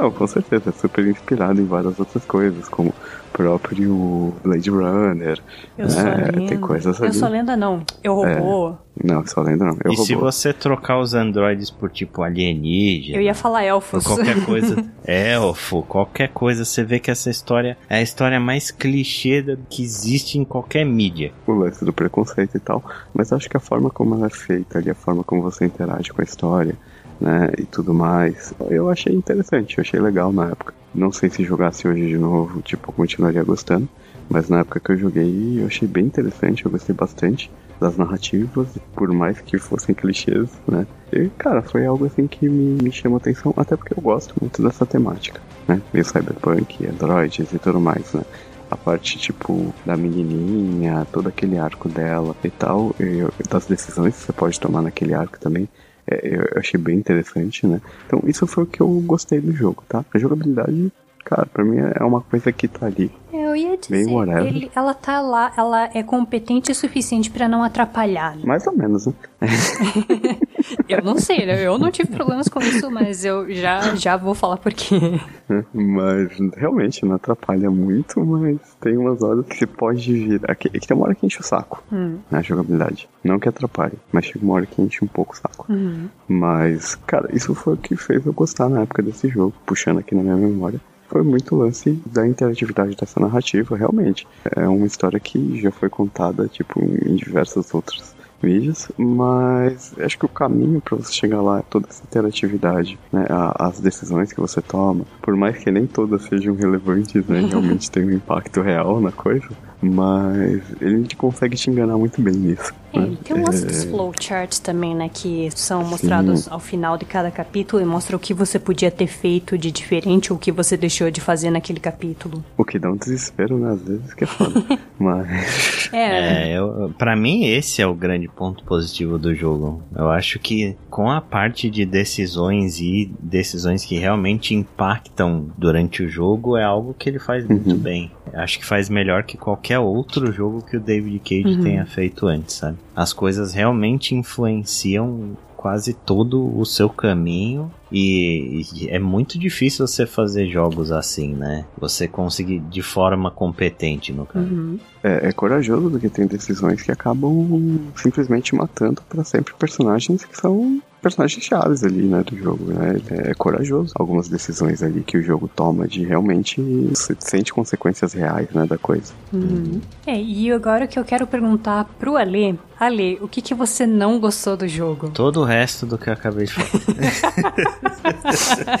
Speaker 2: Não, com certeza, é super inspirado em várias outras coisas, como o próprio Blade Runner.
Speaker 3: Eu
Speaker 2: É,
Speaker 3: sou
Speaker 2: tem
Speaker 3: lenda.
Speaker 2: coisas
Speaker 3: Eu sou lenda, não. Eu robô.
Speaker 2: Não, só lembra não. Eu
Speaker 1: E se
Speaker 2: robô.
Speaker 1: você trocar os androides por tipo alienígena,
Speaker 3: Eu ia falar
Speaker 1: por
Speaker 3: elfos.
Speaker 1: qualquer coisa, elfo, qualquer coisa, você vê que essa história é a história mais clichê da- que existe em qualquer mídia.
Speaker 2: o lance do preconceito e tal, mas acho que a forma como ela é feita ali, a forma como você interage com a história, né, e tudo mais, eu achei interessante, eu achei legal na época. Não sei se jogasse hoje de novo, tipo, continuaria gostando, mas na época que eu joguei, eu achei bem interessante, eu gostei bastante das narrativas, por mais que fossem clichês, né, e, cara, foi algo assim que me, me chamou atenção, até porque eu gosto muito dessa temática, né, meio cyberpunk, androids e tudo mais, né. A parte, tipo, da menininha, todo aquele arco dela e tal, e das decisões que você pode tomar naquele arco também, é, eu achei bem interessante, né? Então, isso foi o que eu gostei do jogo, tá? A jogabilidade, cara, pra mim é uma coisa que tá ali.
Speaker 3: Eu ia
Speaker 2: Bem
Speaker 3: dizer,
Speaker 2: whatever.
Speaker 3: ele- ela tá lá, ela é competente o suficiente pra não atrapalhar. né?
Speaker 2: Mais ou menos, né?
Speaker 3: Eu não sei, né? eu não tive problemas com isso, mas eu já, já vou falar por quê.
Speaker 2: Mas realmente não atrapalha muito, mas tem umas horas que você pode vir. Aqui, é que tem uma hora que enche o saco
Speaker 3: Hum.
Speaker 2: na jogabilidade. Não que atrapalhe, mas chega uma hora que enche um pouco o saco.
Speaker 3: Uhum.
Speaker 2: Mas, cara, isso foi o que fez eu gostar na época desse jogo, puxando aqui na minha memória. Foi muito lance da interatividade dessa narrativa, realmente. É uma história que já foi contada, tipo, em diversas outras mídias, mas acho que o caminho para você chegar lá é toda essa interatividade, né? As decisões que você toma, por mais que nem todas sejam relevantes, né? Realmente tem um impacto real na coisa, mas ele consegue te enganar muito bem nisso.
Speaker 3: É,
Speaker 2: né?
Speaker 3: tem um lance dos
Speaker 2: É,
Speaker 3: flowcharts também, né? Que são mostrados ao final de cada capítulo e mostra o que você podia ter feito de diferente ou o que você deixou de fazer naquele capítulo.
Speaker 2: O que dá um desespero, né? Às vezes que é foda. Mas.
Speaker 3: É,
Speaker 1: É, eu, pra mim esse é o grande ponto positivo do jogo. Eu acho que com a parte de decisões e decisões que realmente impactam durante o jogo é algo que ele faz muito
Speaker 2: Uhum.
Speaker 1: bem. Eu acho que faz melhor que qualquer outro jogo que o David Cage
Speaker 3: Uhum.
Speaker 1: tenha feito antes, sabe? As coisas realmente influenciam quase todo o seu caminho e, e é muito difícil você fazer jogos assim, né? Você conseguir de forma competente no caso.
Speaker 3: uhum.
Speaker 2: É, é corajoso porque tem decisões que acabam simplesmente matando pra sempre personagens que são personagens chaves ali, né, do jogo, né? É, é corajoso. Algumas decisões ali que o jogo toma de realmente você sente consequências reais, né, da coisa.
Speaker 3: Uhum. É, e agora o que eu quero perguntar pro Ale, Ale, o que, que você não gostou do jogo?
Speaker 1: Todo o resto do que eu acabei de falar.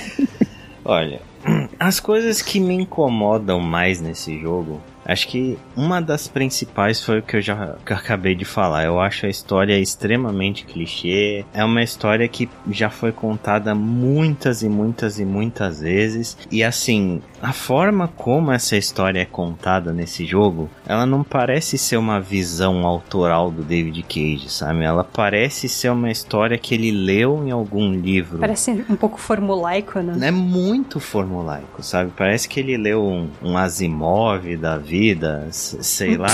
Speaker 1: Olha, as coisas que me incomodam mais nesse jogo, acho que uma das principais foi o que eu já que eu acabei de falar. Eu acho a história extremamente clichê. É uma história que já foi contada muitas e muitas e muitas vezes. E assim, a forma como essa história é contada nesse jogo, ela não parece ser uma visão autoral do David Cage, sabe? Ela parece ser uma história que ele leu em algum livro.
Speaker 3: Parece um pouco formulaico, né?
Speaker 1: É muito formulaico, sabe? Parece que ele leu um, um Asimov da vida, sei lá.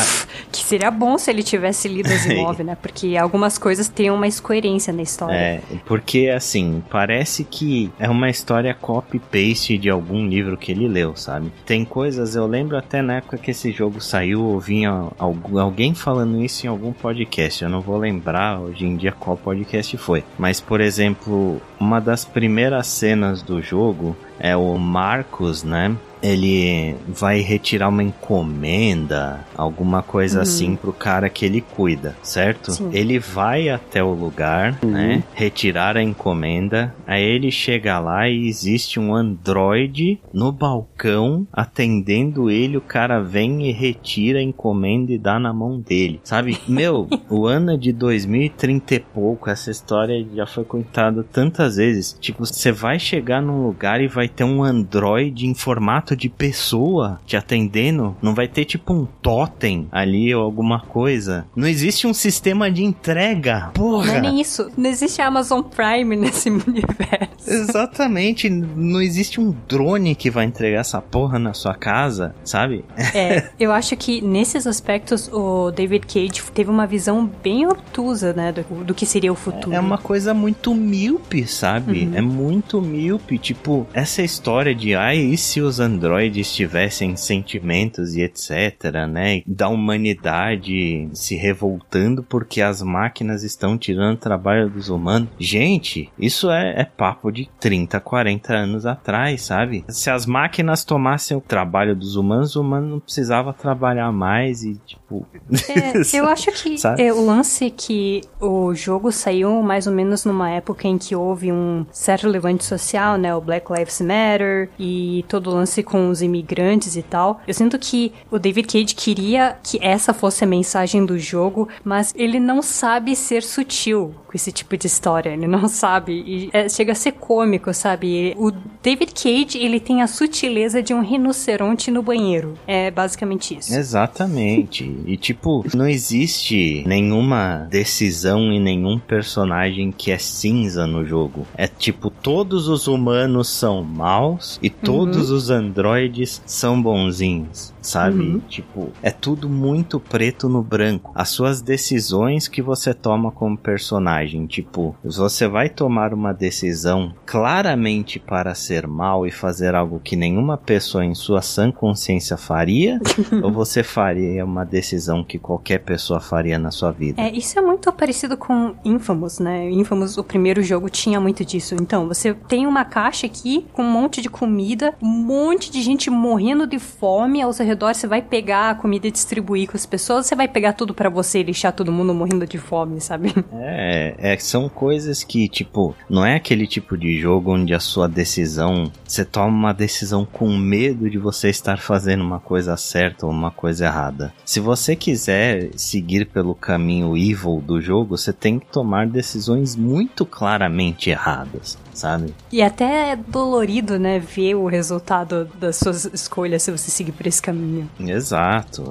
Speaker 3: Que seria bom se ele tivesse lido Asimov, né? Porque algumas coisas têm uma incoerência na história.
Speaker 1: É, porque assim, parece que é uma história copy-paste de algum livro que ele leu, sabe? Tem coisas, eu lembro até na época que esse jogo saiu, eu vinha algu- alguém falando isso em algum podcast. Eu não vou lembrar hoje em dia qual podcast foi. Mas, por exemplo, uma das primeiras cenas do jogo é o Marcos, né? Ele vai retirar uma encomenda, alguma coisa
Speaker 3: Uhum.
Speaker 1: assim pro cara que ele cuida, certo?
Speaker 3: Sim.
Speaker 1: Ele vai até o lugar,
Speaker 2: Uhum.
Speaker 1: né? Retirar a encomenda. Aí ele chega lá e existe um androide no balcão atendendo ele. O cara vem e retira a encomenda e dá na mão dele, sabe? Meu, o ano é de 2030 e pouco. Essa história já foi contada tantas vezes. Tipo, você vai chegar num lugar e vai ter um androide em formato de pessoa te atendendo, não vai ter tipo um totem ali ou alguma coisa. Não existe um sistema de entrega. Porra!
Speaker 3: Não é nem isso. Não existe Amazon Prime nesse universo.
Speaker 1: Exatamente. Não existe um drone que vai entregar essa porra na sua casa, sabe?
Speaker 3: É, eu acho que nesses aspectos o David Cage teve uma visão bem obtusa, né, do, do que seria o futuro.
Speaker 1: É uma coisa muito míope, sabe?
Speaker 3: Uhum.
Speaker 1: É muito míope. Tipo, essa história de, ai, e se os androides tivessem sentimentos e etc, né? Da humanidade se revoltando porque as máquinas estão tirando trabalho dos humanos. Gente, isso é, é papo de 30, 40 anos atrás, sabe? Se as máquinas tomassem o trabalho dos humanos, o humano não precisava trabalhar mais e, tipo.
Speaker 3: É, eu acho que é, o lance que o jogo saiu mais ou menos numa época em que houve um certo levante social, né? O Black Lives Matter e todo o lance com os imigrantes e tal. Eu sinto que o David Cage queria que essa fosse a mensagem do jogo, mas ele não sabe ser sutil com esse tipo de história. Ele não sabe. E é, chega a ser cômico, sabe? O David Cage, ele tem a sutileza de um rinoceronte no banheiro. É basicamente isso.
Speaker 1: Exatamente. E tipo, não existe nenhuma decisão e nenhum personagem que é cinza no jogo. É tipo, todos os humanos são maus e todos os androides são bonzinhos. Sabe?
Speaker 3: Uhum.
Speaker 1: Tipo, é tudo muito preto no branco. As suas decisões que você toma como personagem. Tipo, você vai tomar uma decisão claramente para ser mal e fazer algo que nenhuma pessoa em sua sã consciência faria, ou você faria uma decisão que qualquer pessoa faria na sua vida.
Speaker 3: É, isso é muito parecido com Infamous, né? Infamous, o primeiro jogo, tinha muito disso. Então, você tem uma caixa aqui com um monte de comida, um monte de gente morrendo de fome ao seu redor. Você vai pegar a comida e distribuir com as pessoas, você vai pegar tudo pra você e deixar todo mundo morrendo de fome, sabe?
Speaker 1: É, é, são coisas que, tipo, não é aquele tipo de jogo onde a sua decisão, você toma uma decisão com medo de você estar fazendo uma coisa certa ou uma coisa errada. Se você quiser seguir pelo caminho evil do jogo, você tem que tomar decisões muito claramente erradas, sabe?
Speaker 3: E até é dolorido, né? Ver o resultado das suas escolhas se você seguir por esse caminho.
Speaker 1: Exato,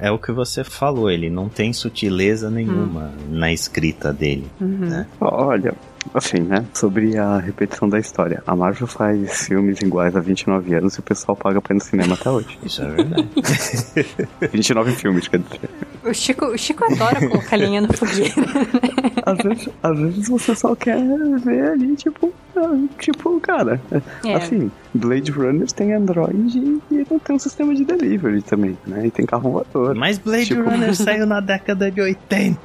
Speaker 1: é, é o que você falou, ele não tem sutileza nenhuma na escrita dele. né?
Speaker 2: Olha, assim, né? Sobre a repetição da história. A Marvel faz filmes iguais há 29 anos e o pessoal paga pra ir no cinema até hoje.
Speaker 1: Isso é verdade.
Speaker 2: 29 filmes, quer dizer.
Speaker 3: O Chico, o Chico adora colocar lenha no fogueira.
Speaker 2: Às vezes, às vezes você só quer ver ali, tipo, ah, tipo, cara.
Speaker 3: É.
Speaker 2: Assim, Blade Runners tem Android e não tem um sistema de delivery também, né? E tem carro voador.
Speaker 1: Mas Blade
Speaker 2: Tipo-
Speaker 1: Runner saiu na década de 80.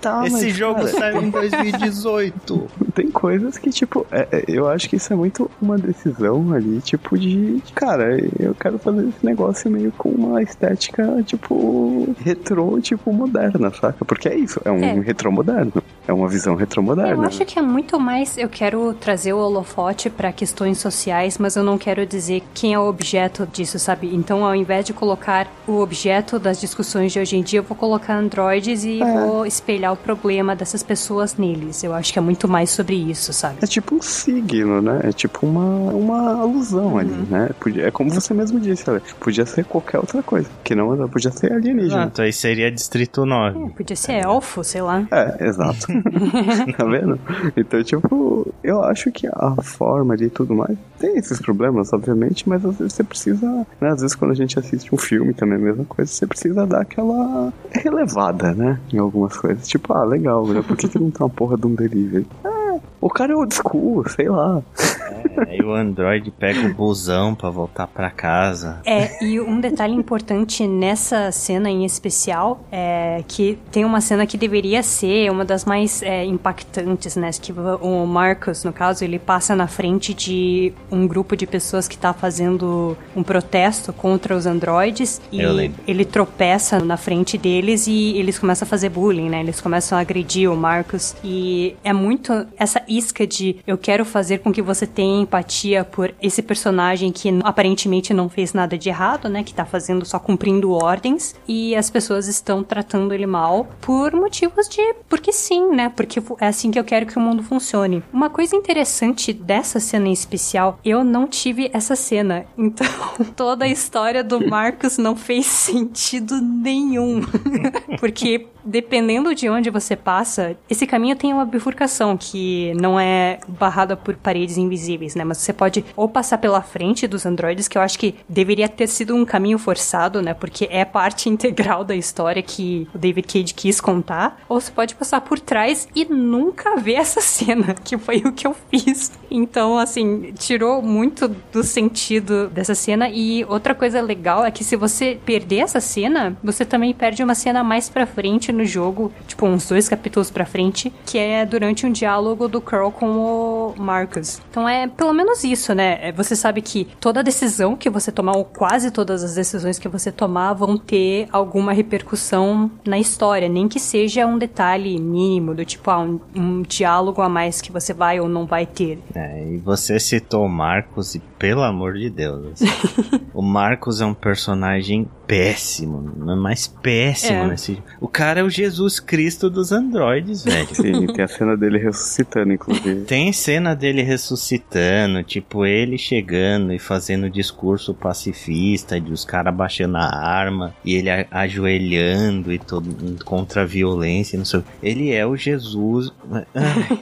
Speaker 2: Tá,
Speaker 1: Esse
Speaker 2: mas,
Speaker 1: jogo
Speaker 2: cara,
Speaker 1: saiu em 2018.
Speaker 2: tem coisas que, tipo, é- é- eu acho que isso é muito uma decisão ali, tipo, de, cara, eu quero fazer esse negócio meio com uma estética, tipo, retrô, tipo, moderna, saca? Porque é isso, é um
Speaker 3: É.
Speaker 2: retrô moderno. É uma visão retrô moderna.
Speaker 3: Eu acho que é muito mais. Eu quero trazer o holofote pra questões sociais, mas eu não quero dizer quem é o objeto disso, sabe? Então, ao invés de colocar o objeto das discussões de hoje em dia, eu vou colocar androides e
Speaker 2: É.
Speaker 3: vou espelhar o problema dessas pessoas neles. Eu acho que é muito mais sobre isso, sabe?
Speaker 2: É tipo um signo, né? É tipo uma, uma alusão ali,
Speaker 3: Uhum.
Speaker 2: né? Podia, é como você mesmo disse, olha, podia ser qualquer outra coisa. Que não podia ser alienígena.
Speaker 1: Exato, aí seria Distrito 9.
Speaker 3: É, podia ser elfo, sei lá.
Speaker 2: É, exato. tá vendo? Então, tipo, eu acho que a forma ali e tudo mais tem esses problemas, obviamente, mas às vezes você precisa, né? Às vezes quando a gente assiste um filme também a mesma coisa, você precisa dar aquela relevada, né? Em algumas coisas. Tipo, ah, legal, né? Por que, que não tem uma porra de um delivery? É, o cara é old school, sei lá.
Speaker 1: É, aí o Android pega o busão pra voltar pra casa.
Speaker 3: É, e um detalhe importante nessa cena em especial é que tem uma cena que deveria ser uma das mais é, impactantes, né? Que o Marcus, no caso, ele passa na frente de um grupo de pessoas que tá fazendo um protesto contra os androides e
Speaker 1: Eu lembro.
Speaker 3: ele tropeça na frente deles e eles começam a fazer bullying, né? Eles começam a agredir o Marcus e é muito essa isca de eu quero fazer com que você tenha empatia por esse personagem que aparentemente não fez nada de errado, né? Que tá fazendo só cumprindo ordens. E as pessoas estão tratando ele mal por motivos de. Porque sim, né? Porque é assim que eu quero que o mundo funcione. Uma coisa interessante dessa cena em especial, eu não tive essa cena. Então, toda a história do Marcos não fez sentido nenhum. porque dependendo de onde você passa, esse caminho tem uma bifurcação que não é barrada por paredes invisíveis, né? Mas você pode ou passar pela frente dos androides, que eu acho que deveria ter sido um caminho forçado, né? Porque é parte integral da história que o David Cage quis contar, ou você pode passar por trás e nunca ver essa cena, que foi o que eu fiz. Então, assim, tirou muito do sentido dessa cena. E outra coisa legal é que se você perder essa cena, você também perde uma cena mais pra frente no jogo, tipo, uns dois capítulos pra frente, que é durante um diálogo do Carl com o Marcus. Então é pelo menos isso, né? É, você sabe que toda decisão que você tomar, ou quase todas as decisões que você tomar, vão ter alguma repercussão na história, nem que seja um detalhe mínimo, do tipo, ah, um, um diálogo a mais que você vai ou não vai ter.
Speaker 1: É, e você citou Marcos e pelo amor de Deus. Assim, o Marcos é um personagem péssimo, mas péssimo é. nesse. O cara é o Jesus Cristo dos androides, velho.
Speaker 2: Sim, tem a cena dele ressuscitando, inclusive.
Speaker 1: Tem cena dele ressuscitando, tipo, ele chegando e fazendo discurso pacifista, de os caras baixando a arma, e ele ajoelhando e todo contra a violência, não sei. Ele é o Jesus.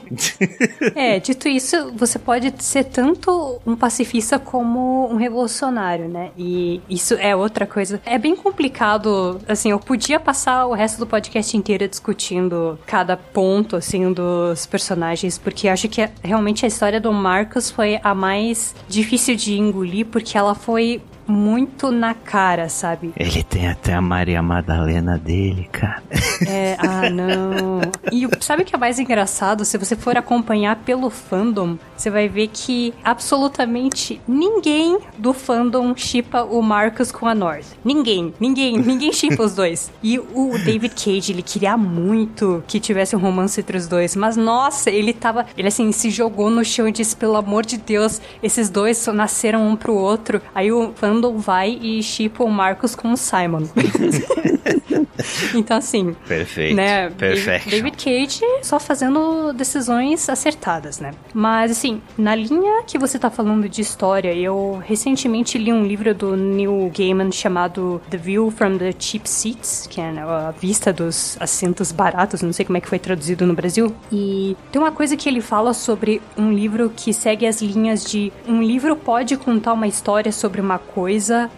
Speaker 3: é, dito isso, você pode ser tanto um pacifista como um revolucionário, né? E isso é outra coisa. É bem complicado, assim, eu podia passar o resto do podcast inteiro discutindo cada ponto, assim, dos personagens, porque acho que realmente a história do Marcos foi a mais difícil de engolir, porque ela foi muito na cara, sabe?
Speaker 1: Ele tem até a Maria Madalena dele, cara.
Speaker 3: É, ah, não. E sabe o que é mais engraçado? Se você for acompanhar pelo fandom, você vai ver que absolutamente ninguém do fandom chipa o Marcus com a North. Ninguém, ninguém, ninguém chipa os dois. E o David Cage, ele queria muito que tivesse um romance entre os dois, mas nossa, ele tava, ele assim, se jogou no chão e disse, pelo amor de Deus, esses dois nasceram um pro outro. Aí o fandom Randall vai e chipa o Marcos com o Simon. então, assim.
Speaker 1: Perfeito.
Speaker 3: Né,
Speaker 1: Perfeito.
Speaker 3: David Cage só fazendo decisões acertadas, né? Mas, assim, na linha que você tá falando de história, eu recentemente li um livro do Neil Gaiman chamado The View from the Cheap Seats, que é né, a vista dos assentos baratos, não sei como é que foi traduzido no Brasil. E tem uma coisa que ele fala sobre um livro que segue as linhas de um livro pode contar uma história sobre uma coisa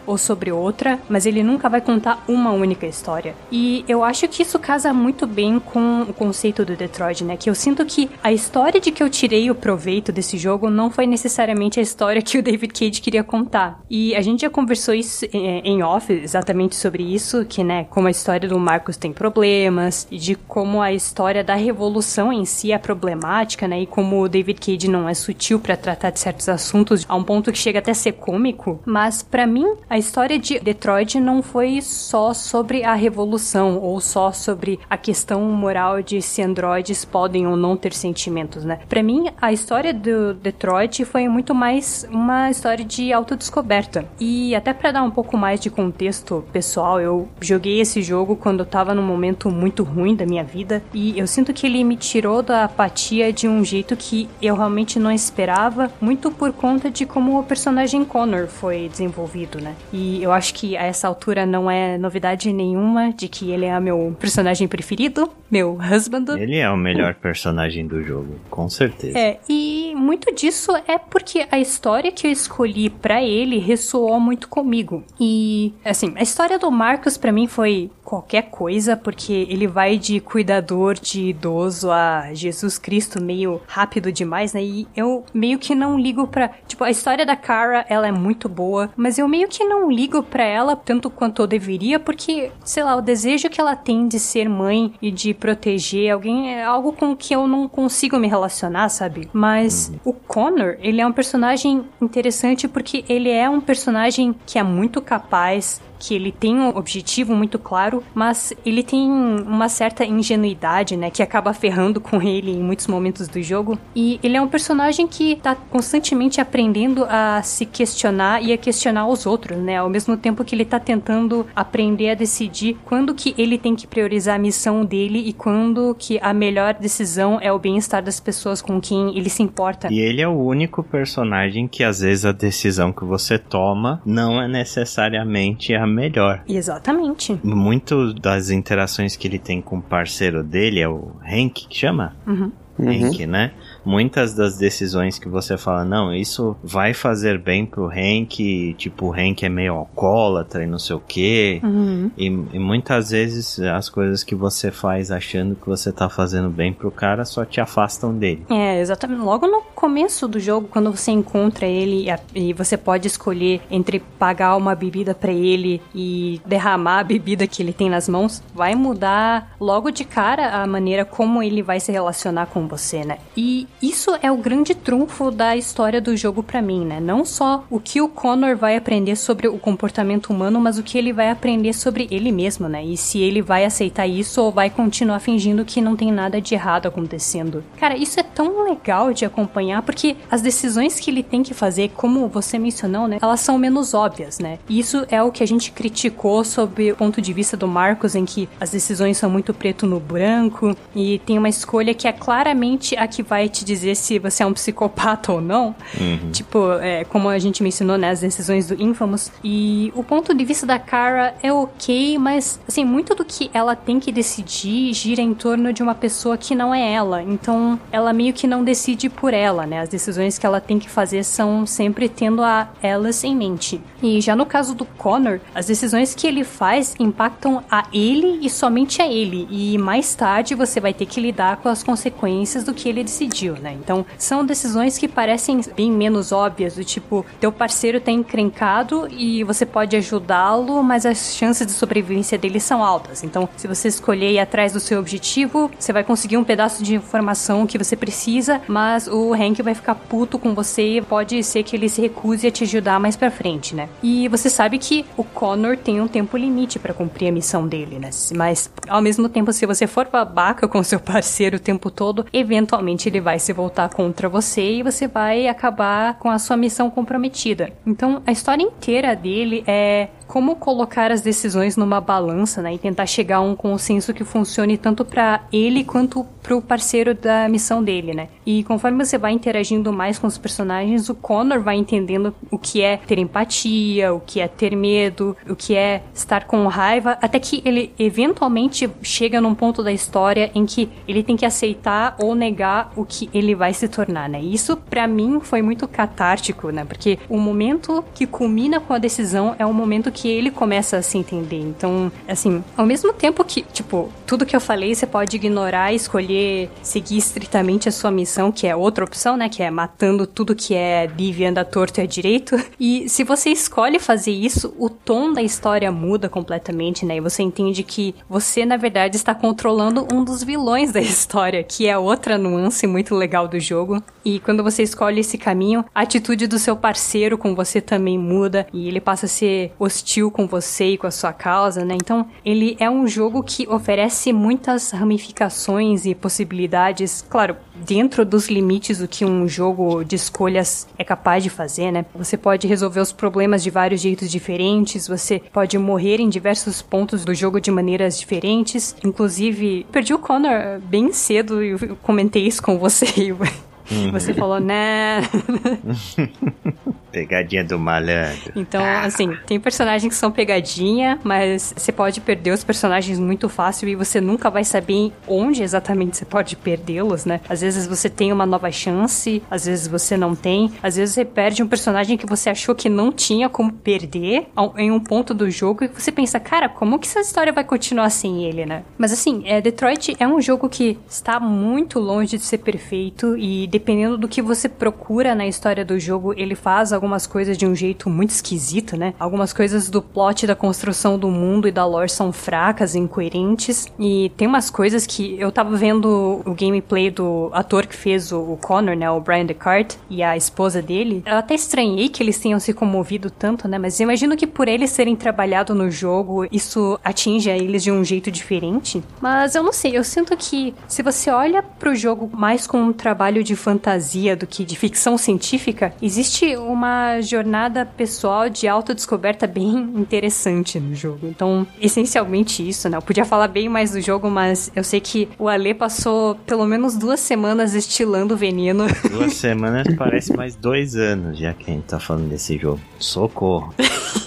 Speaker 3: ou sobre outra, mas ele nunca vai contar uma única história. E eu acho que isso casa muito bem com o conceito do Detroit, né? Que eu sinto que a história de que eu tirei o proveito desse jogo não foi necessariamente a história que o David Cage queria contar. E a gente já conversou isso é, em off exatamente sobre isso, que, né, como a história do Marcos tem problemas, e de como a história da revolução em si é problemática, né? E como o David Cage não é sutil para tratar de certos assuntos a um ponto que chega até a ser cômico. Mas para mim, a história de Detroit não foi só sobre a revolução ou só sobre a questão moral de se androides podem ou não ter sentimentos, né? Para mim, a história do Detroit foi muito mais uma história de autodescoberta. E até para dar um pouco mais de contexto pessoal, eu joguei esse jogo quando eu tava num momento muito ruim da minha vida e eu sinto que ele me tirou da apatia de um jeito que eu realmente não esperava, muito por conta de como o personagem Connor foi desenvolvido, né? E eu acho que a essa altura não é novidade nenhuma de que ele é meu personagem preferido, meu husband.
Speaker 1: Ele é o melhor personagem do jogo, com certeza.
Speaker 3: É, e muito disso é porque a história que eu escolhi para ele ressoou muito comigo. E, assim, a história do Marcos para mim foi qualquer coisa, porque ele vai de cuidador de idoso a Jesus Cristo meio rápido demais, né? E eu meio que não ligo pra. Tipo, a história da Cara, ela é muito boa, mas eu meio que não ligo pra ela tanto quanto eu deveria, porque, sei lá, o desejo que ela tem de ser mãe e de proteger alguém é algo com que eu não consigo me relacionar, sabe? Mas uhum. o Connor, ele é um personagem interessante porque ele é um personagem que é muito capaz, que ele tem um objetivo muito claro, mas ele tem uma certa ingenuidade, né, que acaba ferrando com ele em muitos momentos do jogo. E ele é um personagem que tá constantemente aprendendo a se questionar e a questionar os outros, né, ao mesmo tempo que ele tá tentando aprender a decidir quando que ele tem que priorizar a missão dele e quando que a melhor decisão é o bem-estar das pessoas com quem ele se importa.
Speaker 1: E ele é o único personagem que às vezes a decisão que você toma não é necessariamente a melhor.
Speaker 3: Exatamente.
Speaker 1: Muito das interações que ele tem com o parceiro dele é o Hank, que chama?
Speaker 3: Uhum.
Speaker 1: Hank, né? Muitas das decisões que você fala, não, isso vai fazer bem pro Hank, tipo, o Hank é meio alcoólatra e não sei o quê.
Speaker 3: Uhum.
Speaker 1: E, e, muitas vezes as coisas que você faz achando que você tá fazendo bem pro cara só te afastam dele.
Speaker 3: É, exatamente. Logo no começo do jogo, quando você encontra ele e você pode escolher entre pagar uma bebida para ele e derramar a bebida que ele tem nas mãos, vai mudar logo de cara a maneira como ele vai se relacionar com você, né? E isso é o grande trunfo da história do jogo para mim, né? Não só o que o Connor vai aprender sobre o comportamento humano, mas o que ele vai aprender sobre ele mesmo, né? E se ele vai aceitar isso ou vai continuar fingindo que não tem nada de errado acontecendo. Cara, isso é tão legal de acompanhar porque as decisões que ele tem que fazer, como você mencionou, né? Elas são menos óbvias, né? E isso é o que a gente criticou sobre o ponto de vista do Marcos, em que as decisões são muito preto no branco e tem uma escolha que é claramente a que vai te dizer se você é um psicopata ou não.
Speaker 1: Uhum.
Speaker 3: Tipo, é, como a gente mencionou, né, as decisões do Infamous. E o ponto de vista da Kara é ok, mas, assim, muito do que ela tem que decidir gira em torno de uma pessoa que não é ela. Então, ela meio que não decide por ela, né? As decisões que ela tem que fazer são sempre tendo a elas em mente. E já no caso do Connor, as decisões que ele faz impactam a ele e somente a ele. E mais tarde você vai ter que lidar com as consequências do que ele decidiu né? Então, são decisões que parecem bem menos óbvias, do tipo, teu parceiro tá encrencado e você pode ajudá-lo, mas as chances de sobrevivência dele são altas. Então, se você escolher ir atrás do seu objetivo, você vai conseguir um pedaço de informação que você precisa, mas o Hank vai ficar puto com você e pode ser que ele se recuse a te ajudar mais pra frente, né? E você sabe que o Connor tem um tempo limite para cumprir a missão dele, né? Mas, ao mesmo tempo, se você for babaca com seu parceiro o tempo todo, eventualmente ele vai se se voltar contra você e você vai acabar com a sua missão comprometida. Então, a história inteira dele é como colocar as decisões numa balança, né, e tentar chegar a um consenso que funcione tanto para ele quanto para o parceiro da missão dele, né? E conforme você vai interagindo mais com os personagens, o Connor vai entendendo o que é ter empatia, o que é ter medo, o que é estar com raiva, até que ele eventualmente chega num ponto da história em que ele tem que aceitar ou negar o que ele vai se tornar, né? Isso para mim foi muito catártico, né? Porque o momento que culmina com a decisão é o momento que ele começa a se entender. Então, assim, ao mesmo tempo que, tipo, tudo que eu falei você pode ignorar escolher seguir estritamente a sua missão, que é outra opção, né? Que é matando tudo que é livre, anda torto e é direito. E se você escolhe fazer isso, o tom da história muda completamente, né? E você entende que você, na verdade, está controlando um dos vilões da história, que é outra nuance muito legal do jogo. E quando você escolhe esse caminho, a atitude do seu parceiro com você também muda e ele passa a ser hostil com você e com a sua causa, né? Então, ele é um jogo que oferece muitas ramificações e possibilidades, claro, dentro dos limites do que um jogo de escolhas é capaz de fazer, né? Você pode resolver os problemas de vários jeitos diferentes, você pode morrer em diversos pontos do jogo de maneiras diferentes. Inclusive, perdi o Connor bem cedo e eu comentei isso com você. Uhum. Você falou, né?
Speaker 1: Pegadinha do malandro.
Speaker 3: Então, ah. assim, tem personagens que são pegadinha, mas você pode perder os personagens muito fácil e você nunca vai saber onde exatamente você pode perdê-los, né? Às vezes você tem uma nova chance, às vezes você não tem, às vezes você perde um personagem que você achou que não tinha como perder em um ponto do jogo e você pensa, cara, como que essa história vai continuar sem ele, né? Mas assim, é, Detroit é um jogo que está muito longe de ser perfeito e dependendo do que você procura na história do jogo, ele faz algumas coisas de um jeito muito esquisito, né? Algumas coisas do plot da construção do mundo e da lore são fracas, incoerentes. E tem umas coisas que eu tava vendo o gameplay do ator que fez o Connor, né? O Brian Descartes e a esposa dele. Eu até estranhei que eles tenham se comovido tanto, né? Mas imagino que por eles serem trabalhado no jogo, isso atinge eles de um jeito diferente. Mas eu não sei, eu sinto que se você olha pro jogo mais como um trabalho de fantasia do que de ficção científica, existe uma jornada pessoal de autodescoberta bem interessante no jogo. Então, essencialmente isso, né? Eu podia falar bem mais do jogo, mas eu sei que o Ale passou pelo menos duas semanas estilando veneno.
Speaker 1: Duas semanas parece mais dois anos já que a gente tá falando desse jogo. Socorro.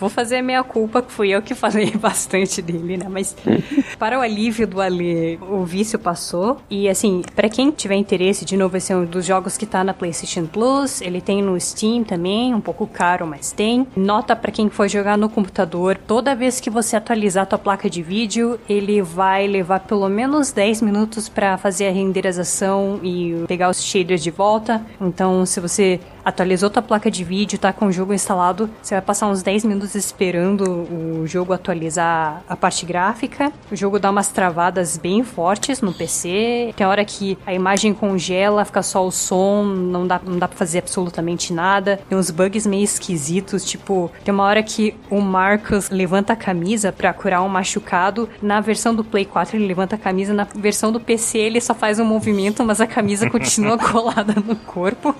Speaker 3: Vou fazer a minha culpa, que fui eu que falei bastante dele, né? Mas para o alívio do Ali, o vício passou. E assim, para quem tiver interesse, de novo, esse é um dos jogos que tá na PlayStation Plus. Ele tem no Steam também, um pouco caro, mas tem. Nota para quem for jogar no computador, toda vez que você atualizar a tua placa de vídeo, ele vai levar pelo menos 10 minutos para fazer a renderização e pegar os shaders de volta. Então, se você atualizou tua placa de vídeo, tá com o jogo instalado, você vai passar uns 10 minutos esperando o jogo atualizar a parte gráfica. O jogo dá umas travadas bem fortes no PC. Tem hora que a imagem congela, fica só o som, não dá, não dá pra fazer absolutamente nada. Tem uns bugs meio esquisitos, tipo, tem uma hora que o Marcus levanta a camisa para curar um machucado. Na versão do Play 4 ele levanta a camisa, na versão do PC ele só faz um movimento, mas a camisa continua colada no corpo.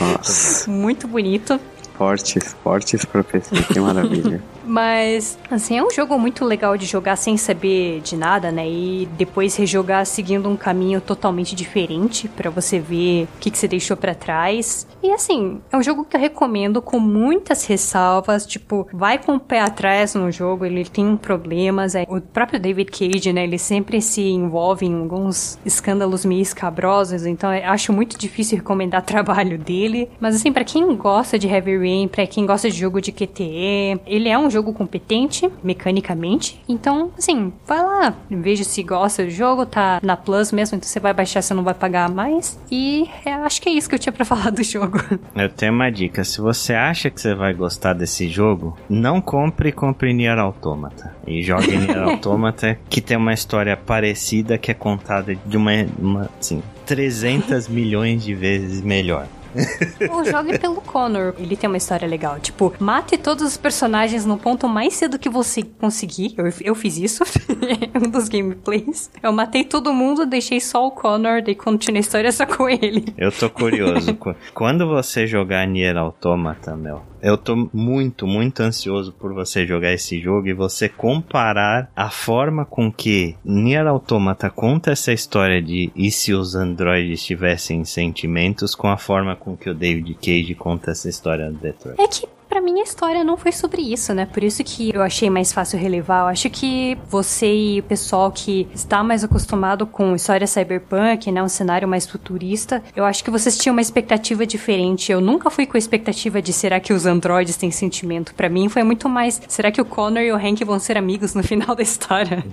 Speaker 2: Nossa.
Speaker 3: Muito bonito.
Speaker 2: Fortes, fortes pra PC, que maravilha.
Speaker 3: Mas, assim, é um jogo muito legal de jogar sem saber de nada, né? E depois rejogar seguindo um caminho totalmente diferente para você ver o que, que você deixou para trás. E assim, é um jogo que eu recomendo com muitas ressalvas. Tipo, vai com o pé atrás no jogo, ele tem problemas. É, o próprio David Cage, né? Ele sempre se envolve em alguns escândalos meio escabrosos. Então, eu acho muito difícil recomendar trabalho dele. Mas, assim, para quem gosta de Heavy Rain, pra quem gosta de jogo de QTE, ele é um jogo competente, mecanicamente. Então, assim, vai lá, veja se gosta do jogo, tá na Plus mesmo, então você vai baixar, você não vai pagar mais. E é, acho que é isso que eu tinha para falar do jogo.
Speaker 1: Eu tenho uma dica, se você acha que você vai gostar desse jogo, não compre e compre Nier Automata. E jogue Nier Automata, que tem uma história parecida, que é contada de uma, uma assim, 300 milhões de vezes melhor.
Speaker 3: Ou jogue pelo Connor. Ele tem uma história legal. Tipo, mate todos os personagens no ponto mais cedo que você conseguir. Eu, eu fiz isso. um dos gameplays. Eu matei todo mundo, deixei só o Connor, daí continuei a história só com ele.
Speaker 1: Eu tô curioso. Quando você jogar Nier Automata, Mel, eu tô muito, muito ansioso por você jogar esse jogo e você comparar a forma com que Nier Automata conta essa história de e se os androides tivessem sentimentos com a forma com que o David Cage conta essa história do Detroit.
Speaker 3: É que para mim a história não foi sobre isso, né? Por isso que eu achei mais fácil relevar. Eu acho que você e o pessoal que está mais acostumado com história cyberpunk, né, um cenário mais futurista, eu acho que vocês tinham uma expectativa diferente. Eu nunca fui com a expectativa de será que os androides têm sentimento. Para mim foi muito mais, será que o Connor e o Hank vão ser amigos no final da história?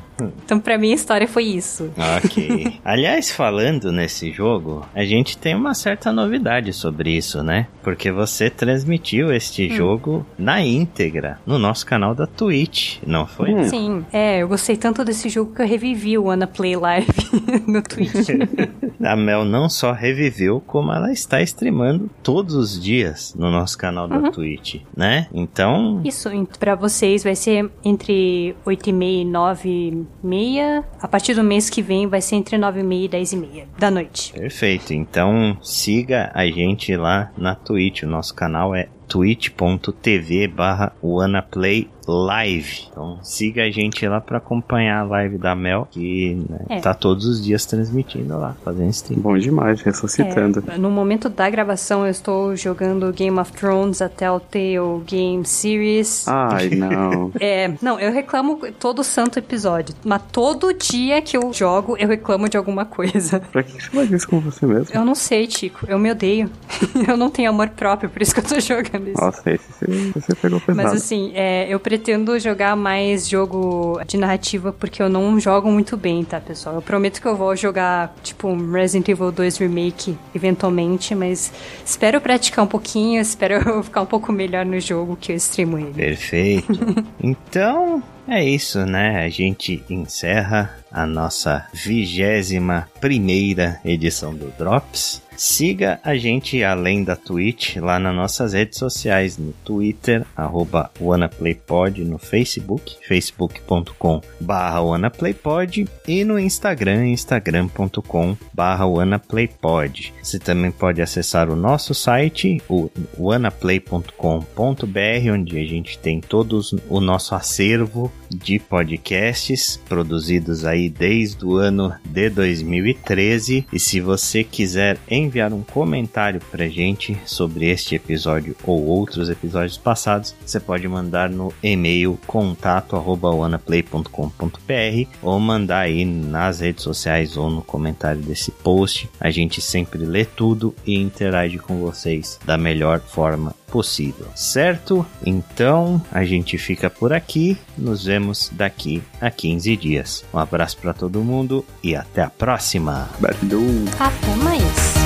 Speaker 3: então para mim a história foi isso.
Speaker 1: OK. Aliás, falando nesse jogo, a gente tem uma certa novidade sobre isso, né? Porque você transmitiu este hum. jogo jogo na íntegra no nosso canal da Twitch, não foi?
Speaker 3: Hum. Sim, é, eu gostei tanto desse jogo que eu revivi o Ana Play Live no Twitch.
Speaker 1: a Mel não só reviveu, como ela está streamando todos os dias no nosso canal da uhum. Twitch, né? Então.
Speaker 3: Isso, para vocês vai ser entre 8 e meia e 9 e meia. A partir do mês que vem vai ser entre 9 e meia e 10 e meia da noite.
Speaker 1: Perfeito, então siga a gente lá na Twitch. O nosso canal é twitch.tv barra wannaplaylive. Então siga a gente lá para acompanhar a live da Mel, que né, é. tá todos os dias transmitindo lá, fazendo stream.
Speaker 2: Bom demais, ressuscitando.
Speaker 3: É, no momento da gravação eu estou jogando Game of Thrones, a Telltale Game Series.
Speaker 2: Ai, não.
Speaker 3: é, não, eu reclamo todo santo episódio, mas todo dia que eu jogo eu reclamo de alguma coisa.
Speaker 2: Pra que você faz isso com você mesmo?
Speaker 3: Eu não sei, Tico, eu me odeio. eu não tenho amor próprio, por isso que eu tô jogando isso.
Speaker 2: Nossa, esse você, pegou pesado.
Speaker 3: Mas assim, é, eu pretendo jogar mais jogo de narrativa porque eu não jogo muito bem, tá, pessoal? Eu prometo que eu vou jogar, tipo, Resident Evil 2 Remake eventualmente, mas espero praticar um pouquinho, espero ficar um pouco melhor no jogo que eu streamo ele.
Speaker 1: Perfeito. então, é isso, né? A gente encerra a nossa vigésima primeira edição do Drops. Siga a gente além da Twitch lá nas nossas redes sociais, no Twitter, arroba WannaPlayPod, no Facebook, facebook.com barra WannaPlayPod e no Instagram, instagram.com barra WannaPlayPod. Você também pode acessar o nosso site, o wanaplay.com.br, onde a gente tem todo o nosso acervo de podcasts produzidos aí desde o ano de 2013. E se você quiser enviar um comentário pra gente sobre este episódio ou outros episódios passados, você pode mandar no e-mail contato@wanaplay.com.br ou mandar aí nas redes sociais ou no comentário desse post. A gente sempre lê tudo e interage com vocês da melhor forma possível, certo? Então a gente fica por aqui, nos vemos daqui a 15 dias. Um abraço para todo mundo e até a próxima.
Speaker 2: Valeu.
Speaker 3: Até mais.